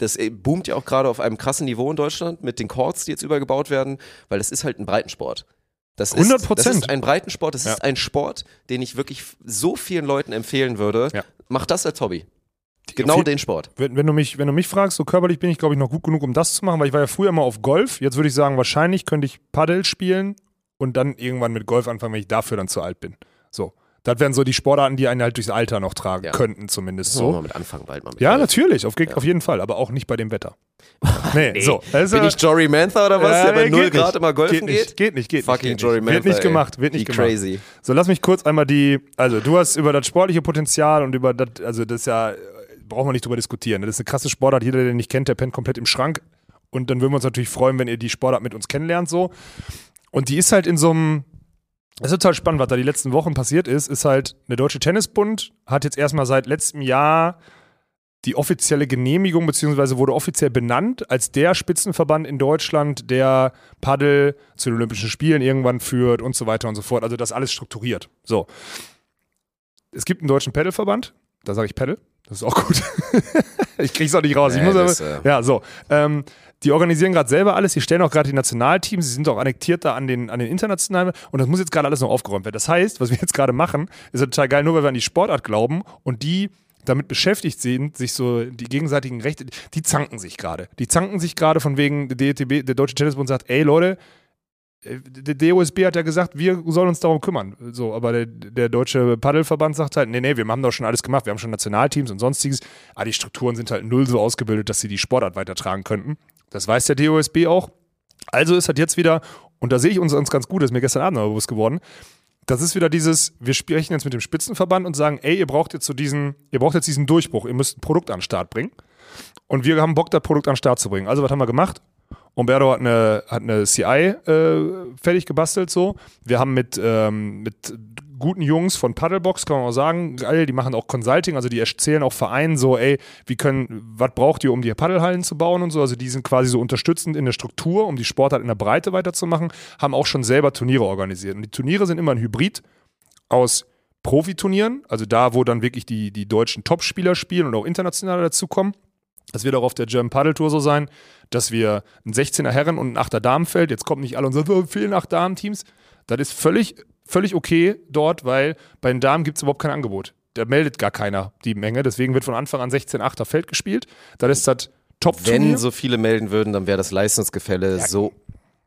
das äh, boomt ja auch gerade auf einem krassen Niveau in Deutschland mit den Courts, die jetzt übergebaut werden, weil das ist halt ein Breitensport. Das ist, 100%. Das ist ein Breitensport, das Ja. ist ein Sport, den ich wirklich so vielen Leuten empfehlen würde. Ja. Mach das als Hobby. Genau viel- den Sport. Wenn, wenn, du mich, wenn du mich fragst, so körperlich bin ich, glaube ich, noch gut genug, um das zu machen, weil ich war ja früher immer auf Golf. Jetzt würde ich sagen, wahrscheinlich könnte ich Paddel spielen und dann irgendwann mit Golf anfangen, wenn ich dafür dann zu alt bin. So. Das wären so die Sportarten, die einen halt durchs Alter noch tragen Ja. könnten, zumindest So. Mal so. mit anfangen bald mal. Mit Ja, natürlich, auf, auf jeden Fall, aber auch nicht bei dem Wetter. Nee, so. Das ist Bin ja- ich Jory Mantha oder was, Ja, der bei nee, 0 geht Grad nicht. immer golfen geht? Nicht, geht? nicht, geht Fucking nicht. Jory geht Mantha. Wird nicht gemacht, wird nicht gemacht. crazy. So, lass mich kurz einmal die, also du hast über das sportliche Potenzial und über das, also das ist ja, äh, brauchen wir nicht drüber diskutieren. Das ist eine krasse Sportart, jeder, der den nicht kennt, der pennt komplett im Schrank. Und dann würden wir uns natürlich freuen, wenn ihr die Sportart mit uns kennenlernt, so. Und die ist halt in so einem, es ist total spannend, was da die letzten Wochen passiert ist, ist halt, der Deutsche Tennisbund hat jetzt erstmal seit letztem Jahr die offizielle Genehmigung, beziehungsweise wurde offiziell benannt als der Spitzenverband in Deutschland, der Paddel zu den Olympischen Spielen irgendwann führt und so weiter und so fort. Also das alles strukturiert. So. Es gibt einen deutschen Paddleverband, da sage ich Paddle, das ist auch gut. ich krieg's auch nicht raus. Nee, aber, das, äh, ja, so. Ähm, die organisieren gerade selber alles, die stellen auch gerade die Nationalteams, sie sind auch annektiert da an den, an den internationalen und das muss jetzt gerade alles noch aufgeräumt werden. Das heißt, was wir jetzt gerade machen, ist total geil, nur weil wir an die Sportart glauben und die damit beschäftigt sind, sich so die gegenseitigen Rechte, die zanken sich gerade. Die zanken sich gerade von wegen, der DTB, der Deutsche Tennisbund sagt, ey Leute, äh, der DOSB hat ja gesagt, wir sollen uns darum kümmern. So, aber der, der deutsche Paddelverband sagt halt, nee, nee, wir haben doch schon alles gemacht, wir haben schon Nationalteams und sonstiges. Aber die Strukturen sind halt null so ausgebildet, dass sie die Sportart weitertragen könnten. Das weiß der DOSB auch. Also ist halt jetzt wieder, und da sehe ich uns, uns ganz gut, das ist mir gestern Abend noch bewusst geworden, das ist wieder dieses, wir sprechen jetzt mit dem Spitzenverband und sagen, ey, ihr braucht jetzt so diesen, ihr braucht jetzt diesen Durchbruch, ihr müsst ein Produkt an den Start bringen. Und wir haben Bock, das Produkt an den Start zu bringen. Also, was haben wir gemacht? Umberto hat eine, hat eine CI äh, fertig gebastelt so. Wir haben mit, ähm, mit guten Jungs von Paddlebox, kann man auch sagen, geil, die machen auch Consulting, also die erzählen auch Vereinen so, ey, wie können, was braucht ihr, um die Paddelhallen zu bauen und so. Also die sind quasi so unterstützend in der Struktur, um die Sportart in der Breite weiterzumachen, haben auch schon selber Turniere organisiert. Und die Turniere sind immer ein Hybrid aus Profiturnieren, also da, wo dann wirklich die, die deutschen Topspieler spielen und auch international dazukommen. Das wird auch auf der German Paddle Tour so sein, dass wir ein 16er Herren- und ein 8er Damenfeld, jetzt kommen nicht alle und sagen, oh, fehlen 8 Damen-Teams. Das ist völlig, völlig okay dort, weil bei den Damen gibt es überhaupt kein Angebot. Da meldet gar keiner die Menge, deswegen wird von Anfang an 16 8er Feld gespielt. Das ist das Top-Turnier. Wenn so viele melden würden, dann wäre das Leistungsgefälle so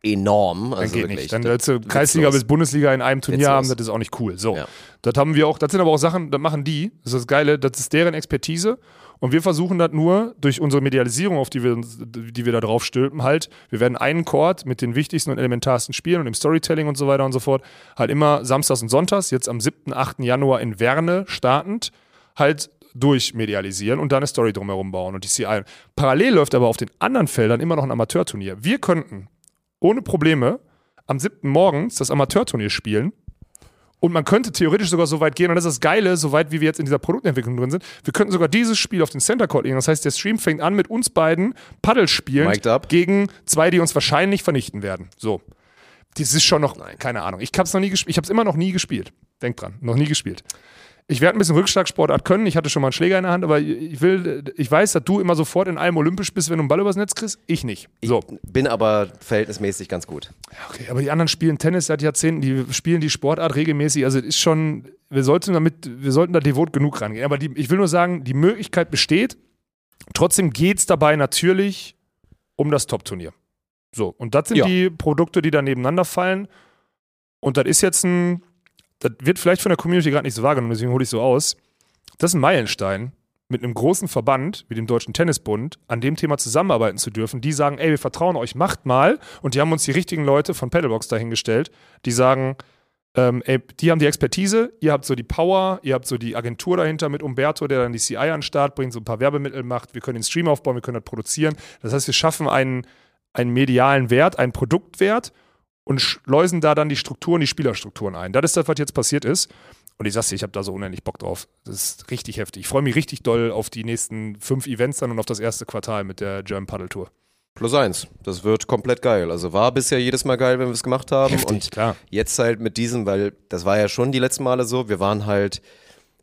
enorm. Also Dann geht wirklich, nicht. Dann du Kreisliga bis Bundesliga in einem Turnier Witzlos. haben, das ist auch nicht cool. So. Ja. Das haben wir auch, das sind aber auch Sachen, das machen die. Das ist das Geile, das ist deren Expertise. Und wir versuchen das nur durch unsere Medialisierung, auf die wir, die wir da drauf stülpen, halt, wir werden einen Chord mit den wichtigsten und elementarsten Spielen und dem Storytelling und so weiter und so fort, halt immer samstags und sonntags, jetzt am 7., 8. Januar in Werne startend, halt durchmedialisieren und da eine Story drumherum bauen und die CI. Parallel läuft aber auf den anderen Feldern immer noch ein Amateurturnier. Wir könnten ohne Probleme am 7. morgens das Amateurturnier spielen. Und man könnte theoretisch sogar so weit gehen, und das ist das Geile, so weit wie wir jetzt in dieser Produktentwicklung drin sind, wir könnten sogar dieses Spiel auf den Center Court legen. Das heißt, der Stream fängt an mit uns beiden Paddel spielen gegen zwei, die uns wahrscheinlich vernichten werden. So. Das ist schon noch, Nein. keine Ahnung. Ich hab's noch nie gespielt. Ich hab's immer noch nie gespielt. Denk dran, noch nie gespielt. Ich werde ein bisschen Rückschlagsportart können. Ich hatte schon mal einen Schläger in der Hand, aber ich will, ich weiß, dass du immer sofort in allem olympisch bist, wenn du einen Ball übers Netz kriegst. Ich nicht. So. Bin aber verhältnismäßig ganz gut. Okay, aber die anderen spielen Tennis seit Jahrzehnten, die spielen die Sportart regelmäßig. Also es ist schon, wir sollten damit, wir sollten da devot genug rangehen. Aber die, ich will nur sagen, die Möglichkeit besteht. Trotzdem geht es dabei natürlich um das Top-Turnier. So, und das sind Ja. die Produkte, die da nebeneinander fallen. Und das ist jetzt ein, das wird vielleicht von der Community gerade nicht so wahrgenommen, deswegen hole ich so aus. Das ist ein Meilenstein, mit einem großen Verband wie dem Deutschen Tennisbund an dem Thema zusammenarbeiten zu dürfen. Die sagen, ey, wir vertrauen euch, macht mal. Und die haben uns die richtigen Leute von Paddlebox dahingestellt, die sagen, ähm, ey, die haben die Expertise, ihr habt so die Power, ihr habt so die Agentur dahinter mit Umberto, der dann die CI an den Start bringt, so ein paar Werbemittel macht, wir können den Stream aufbauen, wir können das produzieren. Das heißt, wir schaffen einen, einen medialen Wert, einen Produktwert und schleusen da dann die Strukturen, die Spielerstrukturen ein. Das ist das, was jetzt passiert ist. Und ich sag's dir, ich habe da so unendlich Bock drauf. Das ist richtig heftig. Ich freue mich richtig doll auf die nächsten fünf Events dann und auf das erste Quartal mit der German Paddle Tour. Plus eins. Das wird komplett geil. Also war bisher jedes Mal geil, wenn wir es gemacht haben. und klar. jetzt halt mit diesem, weil das war ja schon die letzten Male so, wir waren halt,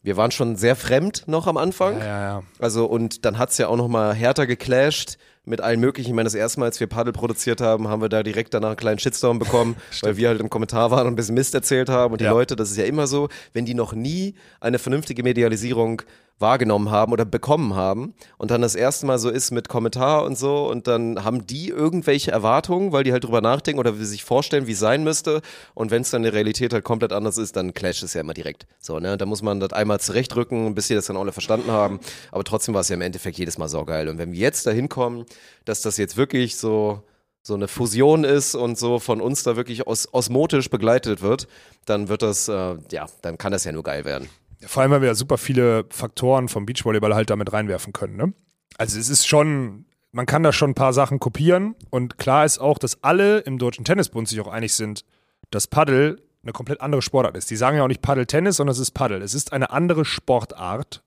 wir waren schon sehr fremd noch am Anfang. Ja, ja, ja. Also und dann hat's ja auch noch mal härter geclasht mit allen möglichen. Ich meine, das erste Mal, als wir Paddel produziert haben, haben wir da direkt danach einen kleinen Shitstorm bekommen, weil wir halt im Kommentar waren und ein bisschen Mist erzählt haben. Und die Ja. Leute, das ist ja immer so, wenn die noch nie eine vernünftige Medialisierung wahrgenommen haben oder bekommen haben und dann das erste Mal so ist mit Kommentar und so und dann haben die irgendwelche Erwartungen, weil die halt drüber nachdenken oder sich vorstellen, wie es sein müsste und wenn es dann in der Realität halt komplett anders ist, dann clasht es ja immer direkt. So, ne, da muss man das einmal zurechtrücken, bis sie das dann alle verstanden haben, aber trotzdem war es ja im Endeffekt jedes Mal saugeil und wenn wir jetzt dahin kommen, dass das jetzt wirklich so so eine Fusion ist und so von uns da wirklich os osmotisch begleitet wird, dann wird das, äh, ja, dann kann das ja nur geil werden. Vor allem, weil wir ja super viele Faktoren vom Beachvolleyball halt damit reinwerfen können. Ne? Also es ist schon, man kann da schon ein paar Sachen kopieren und klar ist auch, dass alle im Deutschen Tennisbund sich auch einig sind, dass Paddel eine komplett andere Sportart ist. Die sagen ja auch nicht Paddel-Tennis, sondern es ist Paddel. Es ist eine andere Sportart.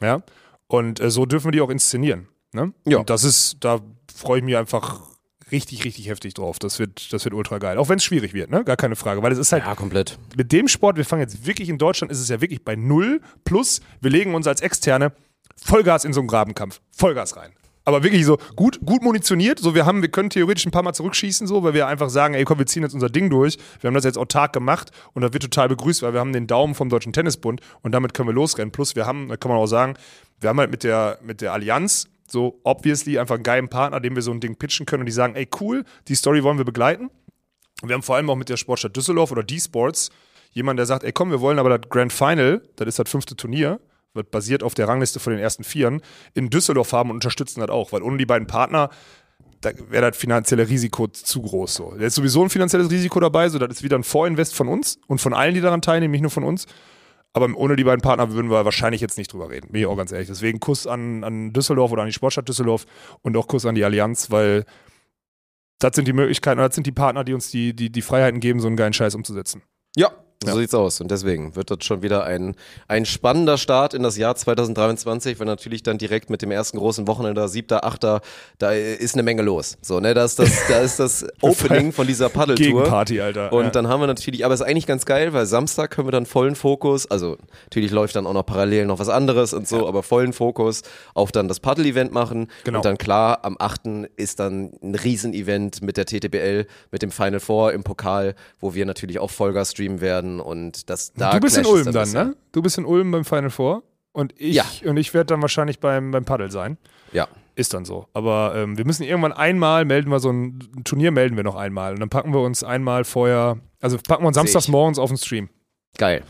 Ja. Und äh, so dürfen wir die auch inszenieren. Ne? Ja. Und das ist, da freue ich mich einfach richtig, richtig heftig drauf. Das wird, das wird ultra geil. Auch wenn es schwierig wird, ne? Gar keine Frage. Weil es ist halt, Ja, komplett. mit dem Sport, wir fangen jetzt wirklich in Deutschland, ist es ja wirklich bei null. Plus, wir legen uns als Externe Vollgas in so einen Grabenkampf. Vollgas rein. Aber wirklich so gut, gut munitioniert. So, wir haben, wir können theoretisch ein paar Mal zurückschießen, so, weil wir einfach sagen, ey, komm, wir ziehen jetzt unser Ding durch. Wir haben das jetzt autark gemacht und das wird total begrüßt, weil wir haben den Daumen vom Deutschen Tennisbund und damit können wir losrennen. Plus, wir haben, da kann man auch sagen, wir haben halt mit der, mit der Allianz so obviously einfach einen geilen Partner, dem wir so ein Ding pitchen können und die sagen, ey, cool, die Story wollen wir begleiten. Wir haben vor allem auch mit der Sportstadt Düsseldorf oder D-Sports jemand, der sagt, ey komm, wir wollen aber das Grand Final, das ist das fünfte Turnier, wird basiert auf der Rangliste von den ersten Vieren, in Düsseldorf haben und unterstützen das auch, weil ohne die beiden Partner, da wäre das finanzielle Risiko zu groß. So. Da ist sowieso ein finanzielles Risiko dabei, so das ist wieder ein Vorinvest von uns und von allen, die daran teilnehmen, nicht nur von uns. Aber ohne die beiden Partner würden wir wahrscheinlich jetzt nicht drüber reden, bin ich auch ganz ehrlich. Deswegen Kuss an, an Düsseldorf oder an die Sportstadt Düsseldorf und auch Kuss an die Allianz, weil das sind die Möglichkeiten, das sind die Partner, die uns die, die, die Freiheiten geben, so einen geilen Scheiß umzusetzen. Ja, so sieht's aus. Und deswegen wird das schon wieder ein, ein spannender Start in das Jahr 2023, weil natürlich dann direkt mit dem ersten großen Wochenende, siebter, achter, da ist eine Menge los. So, ne, da ist das, da ist das Opening von dieser Paddeltour. Gegenparty, Alter. Und ja. dann haben wir natürlich, aber es ist eigentlich ganz geil, weil Samstag können wir dann vollen Fokus, also natürlich läuft dann auch noch parallel noch was anderes und so, aber vollen Fokus auf dann das Paddle-Event machen. Genau. Und dann klar, am 8. ist dann ein Riesenevent mit der TTBL, mit dem Final Four im Pokal, wo wir natürlich auch Vollgas streamen werden und das da du bist in Ulm dann, bisschen. ne? Du bist in Ulm beim Final Four und ich, Ja. und ich werde dann wahrscheinlich beim, beim Paddel sein. Ja. Ist dann so. Aber ähm, wir müssen irgendwann einmal melden wir so ein, ein Turnier melden wir noch einmal und dann packen wir uns einmal vorher, also packen wir uns samstags morgens auf den Stream. Geil.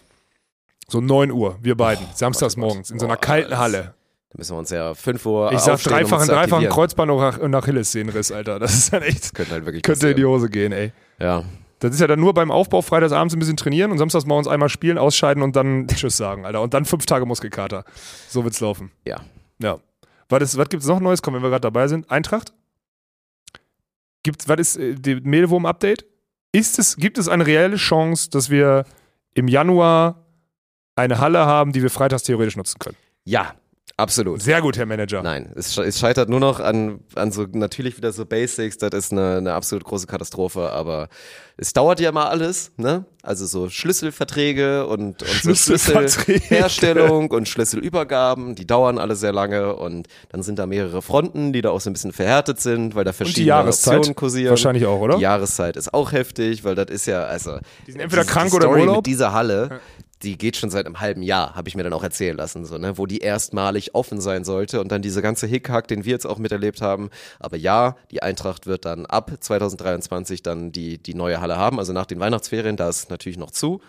So 9 Uhr, wir beiden, samstags Gott, oh Gott. morgens in so einer Boah, kalten das- Halle. Da müssen wir uns ja 5 Uhr Ich sag dreifachen, dreifachen. Kreuzband nach, nach Achillessehnenriss, Alter. Das ist dann echt, Könnte halt wirklich könnte in die. Hose gehen, ey. Ja. Das ist ja dann nur beim Aufbau freitagsabends ein bisschen trainieren und samstags morgens einmal spielen, ausscheiden und dann Tschüss sagen, Alter. Und dann fünf Tage Muskelkater. So wird's laufen. Ja. Ja. Was, ist, was gibt's noch Neues? Komm, wenn wir gerade dabei sind. Eintracht? Gibt's, was ist äh, die Mehlwurm-Update? Ist es, gibt es eine reelle Chance, dass wir im Januar eine Halle haben, die wir freitags theoretisch nutzen können? Ja, absolut. Sehr gut, Herr Manager. Nein, es, es scheitert nur noch an, an so natürlich wieder so Basics, das ist eine, eine absolut große Katastrophe, aber es dauert ja immer alles, ne? Also so Schlüsselverträge und, und so. Schlüsselherstellung und Schlüsselübergaben, die dauern alle sehr lange und dann sind da mehrere Fronten, die da auch so ein bisschen verhärtet sind, weil da verschiedene die Jahreszeit Optionen kursieren. wahrscheinlich auch, oder? Die Jahreszeit ist auch heftig, weil das ist ja, also. Die sind entweder diese- krank die oder Story Urlaub. Mit dieser Halle, die geht schon seit einem halben Jahr, habe ich mir dann auch erzählen lassen, so, ne, wo die erstmalig offen sein sollte und dann diese ganze Hickhack, den wir jetzt auch miterlebt haben. Aber ja, die Eintracht wird dann ab 2023 dann die, die neue Halle haben, also nach den Weihnachtsferien, da ist natürlich noch zu.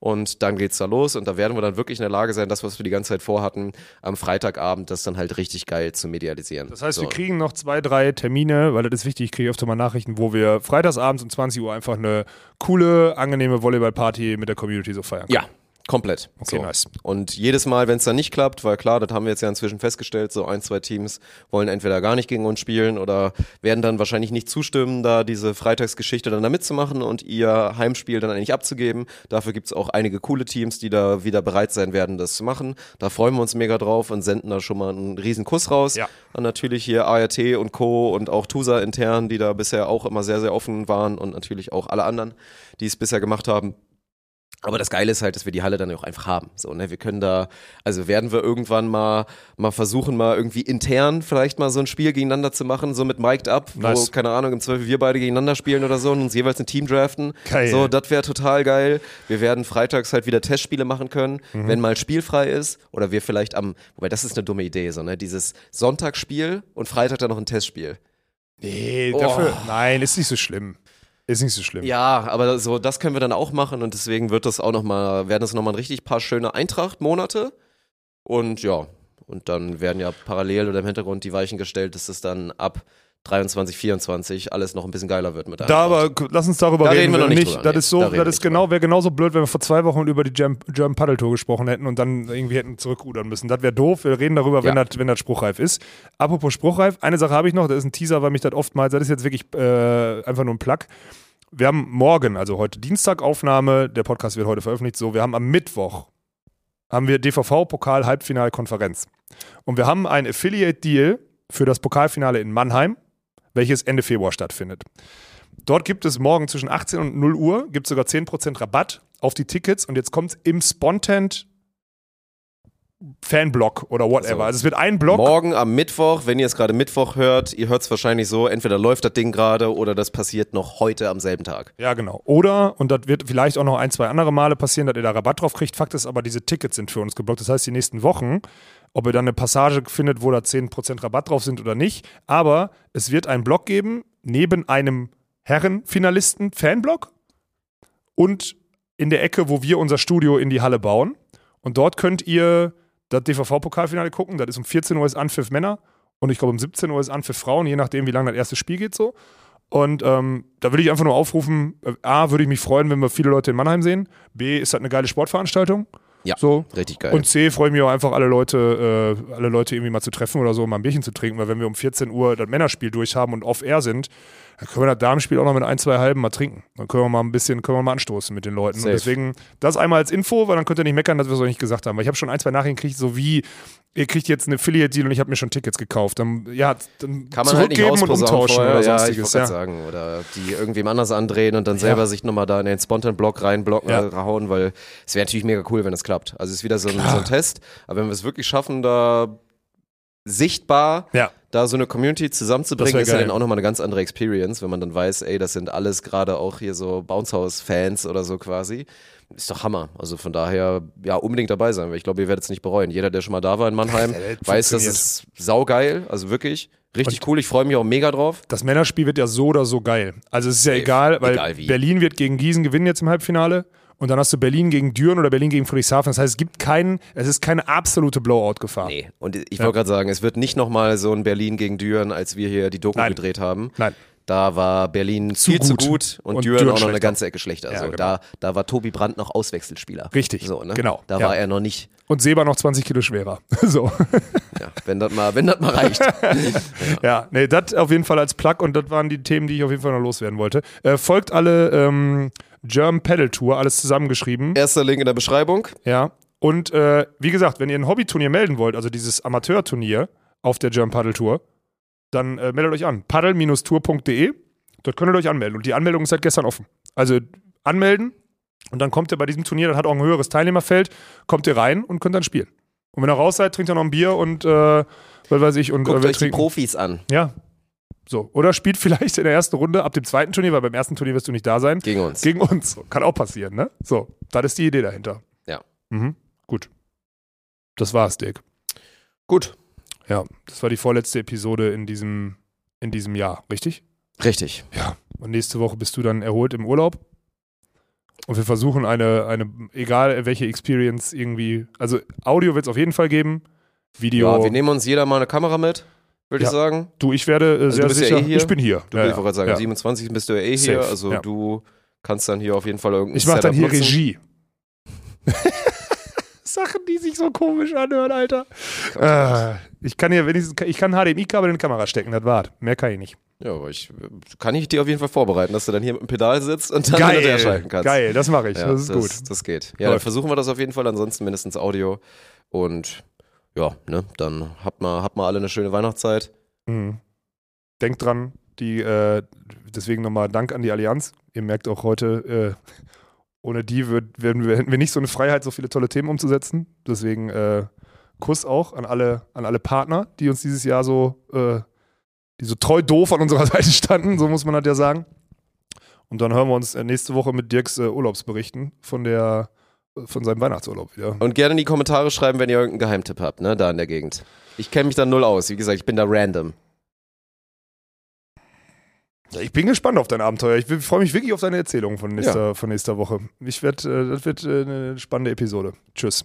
Und dann geht's da los und da werden wir dann wirklich in der Lage sein, das, was wir die ganze Zeit vorhatten, am Freitagabend das dann halt richtig geil zu medialisieren. Das heißt, so. wir kriegen noch zwei, drei Termine, weil das ist wichtig, ich kriege öfter mal Nachrichten, wo wir freitagsabends um 20 Uhr einfach eine coole, angenehme Volleyball-Party mit der Community so feiern. Ja, komplett. Okay, so. nice. Und jedes Mal, wenn es dann nicht klappt, weil klar, das haben wir jetzt ja inzwischen festgestellt, so ein, zwei Teams wollen entweder gar nicht gegen uns spielen oder werden dann wahrscheinlich nicht zustimmen, da diese Freitagsgeschichte dann da mitzumachen und ihr Heimspiel dann eigentlich abzugeben. Dafür gibt's auch einige coole Teams, die da wieder bereit sein werden, das zu machen. Da freuen wir uns mega drauf und senden da schon mal einen riesen Kuss raus. Ja. Und natürlich hier ART und Co. und auch TUSA intern, die da bisher auch immer sehr, sehr offen waren und natürlich auch alle anderen, die es bisher gemacht haben. Aber das Geile ist halt, dass wir die Halle dann auch einfach haben. So, ne? Wir können da, also werden wir irgendwann mal, mal versuchen, mal irgendwie intern vielleicht mal so ein Spiel gegeneinander zu machen, so mit Mic'd Up, Nice. wo, keine Ahnung, im Zweifel wir beide gegeneinander spielen oder so und uns jeweils ein Team draften. Geil. So, das wäre total geil. Wir werden freitags halt wieder Testspiele machen können, Mhm. wenn mal spielfrei ist. Oder wir vielleicht am, wobei das ist eine dumme Idee, so, ne? Dieses Sonntagsspiel und Freitag dann noch ein Testspiel. Nee, Oh. dafür. Nein, ist nicht so schlimm. Ist nicht so schlimm. Ja, aber so, das können wir dann auch machen und deswegen wird das auch noch mal, werden das nochmal ein richtig paar schöne Eintracht-Monate. Und ja, und dann werden ja parallel oder im Hintergrund die Weichen gestellt, dass es dann ab 23, 24 alles noch ein bisschen geiler wird mit Da Eintracht. aber, lass uns darüber Da reden. wir noch wenn nicht drüber, Das nee. ist so, Da das genau, wäre genauso blöd, wenn wir vor zwei Wochen über die German, Paddle Tour gesprochen hätten und dann irgendwie hätten zurückrudern müssen. Das wäre doof. Wir reden darüber, wenn, Ja. das, wenn das spruchreif ist. Apropos spruchreif, eine Sache habe ich noch, das ist ein Teaser, weil mich das oftmals, das ist jetzt wirklich äh, einfach nur ein Plug. Wir haben morgen, also heute Dienstag Aufnahme, der Podcast wird heute veröffentlicht, so, wir haben am Mittwoch haben wir DVV-Pokal Halbfinalkonferenz. Und wir haben ein Affiliate-Deal für das Pokalfinale in Mannheim, welches Ende Februar stattfindet. Dort gibt es morgen zwischen 18 und 0 Uhr, gibt es sogar 10% Rabatt auf die Tickets und jetzt kommt es im Spontent Fanblock oder whatever. So. Also es wird ein Block. Morgen am Mittwoch, wenn ihr es gerade Mittwoch hört, ihr hört es wahrscheinlich so, entweder läuft das Ding gerade oder das passiert noch heute am selben Tag. Ja, genau. Oder, und das wird vielleicht auch noch ein, zwei andere Male passieren, dass ihr da Rabatt drauf kriegt. Fakt ist aber, diese Tickets sind für uns geblockt. Das heißt, die nächsten Wochen, ob ihr dann eine Passage findet, wo da 10% Rabatt drauf sind oder nicht. Aber es wird einen Block geben, neben einem Herrenfinalisten Fanblock und in der Ecke, wo wir unser Studio in die Halle bauen. Und dort könnt ihr das DVV-Pokalfinale gucken. Das ist um 14 Uhr ist Anpfiff Männer und ich glaube um 17 Uhr ist Anpfiff Frauen, je nachdem, wie lange das erste Spiel geht so. Und ähm, da würde ich einfach nur aufrufen, äh, A, würde ich mich freuen, wenn wir viele Leute in Mannheim sehen. B, ist das eine geile Sportveranstaltung. Ja, So. richtig geil. Und C, freue ich mich auch einfach, alle Leute, äh, alle Leute irgendwie mal zu treffen oder so, mal ein Bierchen zu trinken, weil wenn wir um 14 Uhr das Männerspiel durchhaben und off-air sind, dann können wir das Damenspiel auch noch mit ein, zwei Halben mal trinken. Dann können wir mal ein bisschen, können wir mal anstoßen mit den Leuten. Safe. Und deswegen, das einmal als Info, weil dann könnt ihr nicht meckern, dass wir es euch nicht gesagt haben. Weil ich habe schon ein, zwei Nachrichten gekriegt, so wie, ihr kriegt jetzt eine Affiliate-Deal und ich habe mir schon Tickets gekauft. Dann, ja, dann Kann man halt zurückgeben und ausposaunen umtauschen vorher, oder ja, ich sonstiges. wollte Ja, sagen. Oder die irgendwem anders andrehen und dann selber sich nochmal da in den Spontan-Block reinblocken, Ja. äh, hauen, weil es wäre natürlich mega cool, wenn es klappt. Also es ist wieder so ein, so ein Test, aber wenn wir es wirklich schaffen, da sichtbar ja. da so eine Community zusammenzubringen, ist ja dann auch nochmal eine ganz andere Experience, wenn man dann weiß, ey, das sind alles gerade auch hier so Bounce House-Fans oder so quasi. Ist doch Hammer. Also von daher, ja, unbedingt dabei sein, weil ich glaube, ihr werdet es nicht bereuen. Jeder, der schon mal da war in Mannheim, das weiß, das ist saugeil, also wirklich. Richtig cool, ich freue mich auch mega drauf. Das Männerspiel wird ja so oder so geil. Also es ist ja egal, weil egal. Berlin wird gegen Gießen gewinnen jetzt im Halbfinale. Und dann hast du Berlin gegen Düren oder Berlin gegen Friedrichshafen. Das heißt, es gibt keinen, es ist keine absolute Blowout-Gefahr. Nee, und ich wollte gerade sagen, es wird nicht nochmal so ein Berlin gegen Düren, als wir hier die Doku Nein. gedreht haben. Nein. Da war Berlin viel gut. zu gut und, Und Düren, Düren auch noch eine ganze Ecke schlechter. Ja, so, genau. da, da war Tobi Brandt noch Auswechselspieler. Richtig, So, ne? genau, Da ja. war er noch nicht, Und Seba noch 20 Kilo schwerer. so. ja, wenn das mal, wenn das mal reicht. Ja, nee, das auf jeden Fall als Plug und das waren die Themen, die ich auf jeden Fall noch loswerden wollte. Äh, folgt alle ähm, German Pedal Tour, alles zusammengeschrieben. Erster Link in der Beschreibung. Ja. Und äh, wie gesagt, wenn ihr ein Hobbyturnier melden wollt, also dieses Amateurturnier auf der German Paddle Tour, dann äh, meldet euch an. paddle-tour.de. Dort könnt ihr euch anmelden. Und die Anmeldung ist seit gestern offen. Also anmelden und dann kommt ihr bei diesem Turnier, das hat auch ein höheres Teilnehmerfeld, kommt ihr rein und könnt dann spielen. Und wenn ihr raus seid, trinkt ihr noch ein Bier und äh, was weiß ich und äh, Guckt wir euch die. Profis an. Ja. So. Oder spielt vielleicht in der ersten Runde ab dem zweiten Turnier, weil beim ersten Turnier wirst du nicht da sein. Gegen uns. Gegen uns. Kann auch passieren, ne? So, das ist die Idee dahinter. Ja. Mhm. Gut. Das war's, Dick. Gut. Ja, das war die vorletzte Episode in diesem, in diesem Jahr, richtig? Richtig. Ja. Und nächste Woche bist du dann erholt im Urlaub. Und wir versuchen eine, eine, egal welche Experience irgendwie, also Audio wird es auf jeden Fall geben. Video. Ja, wir nehmen uns jeder mal eine Kamera mit, würde Ja. ich sagen. du, ich werde äh, sehr du bist ja sicher. eh hier. Ich bin hier. Du ja, ich wollte gerade sagen, ja. am 27. bist du ja eh hier, Safe, also ja. du kannst dann hier auf jeden Fall irgendein Ich mache dann hier nutzen. Regie. Sachen, die sich so komisch anhören, Alter. Äh, ich kann hier wenigstens, ich kann HDMI-Kabel in die Kamera stecken, das war's. Mehr kann ich nicht. Ja, aber ich kann ich dir auf jeden Fall vorbereiten, dass du dann hier mit dem Pedal sitzt und dann hin und her schalten kannst. geil, das mache ich, Ja, das ist gut. Das geht. Ja, dann versuchen wir das auf jeden Fall, ansonsten mindestens Audio. Und ja, ne, dann habt mal, habt mal alle eine schöne Weihnachtszeit. Mhm. Denkt dran, die, äh, deswegen nochmal Dank an die Allianz. Ihr merkt auch heute, äh, ohne die würd, würden wir, hätten wir nicht so eine Freiheit, so viele tolle Themen umzusetzen. Deswegen äh, Kuss auch an alle, an alle Partner, die uns dieses Jahr so, äh, die so treu doof an unserer Seite standen, so muss man das ja sagen. Und dann hören wir uns äh, nächste Woche mit Dirks äh, Urlaubsberichten von der von seinem Weihnachtsurlaub wieder. Und gerne in die Kommentare schreiben, wenn ihr irgendeinen Geheimtipp habt, ne, da in der Gegend. Ich kenne mich da null aus. Wie gesagt, ich bin da random. Ja, ich bin gespannt auf dein Abenteuer. Ich freue mich wirklich auf deine Erzählung von nächster, von nächster Woche. Ich werd, äh, das wird äh, eine spannende Episode. Tschüss.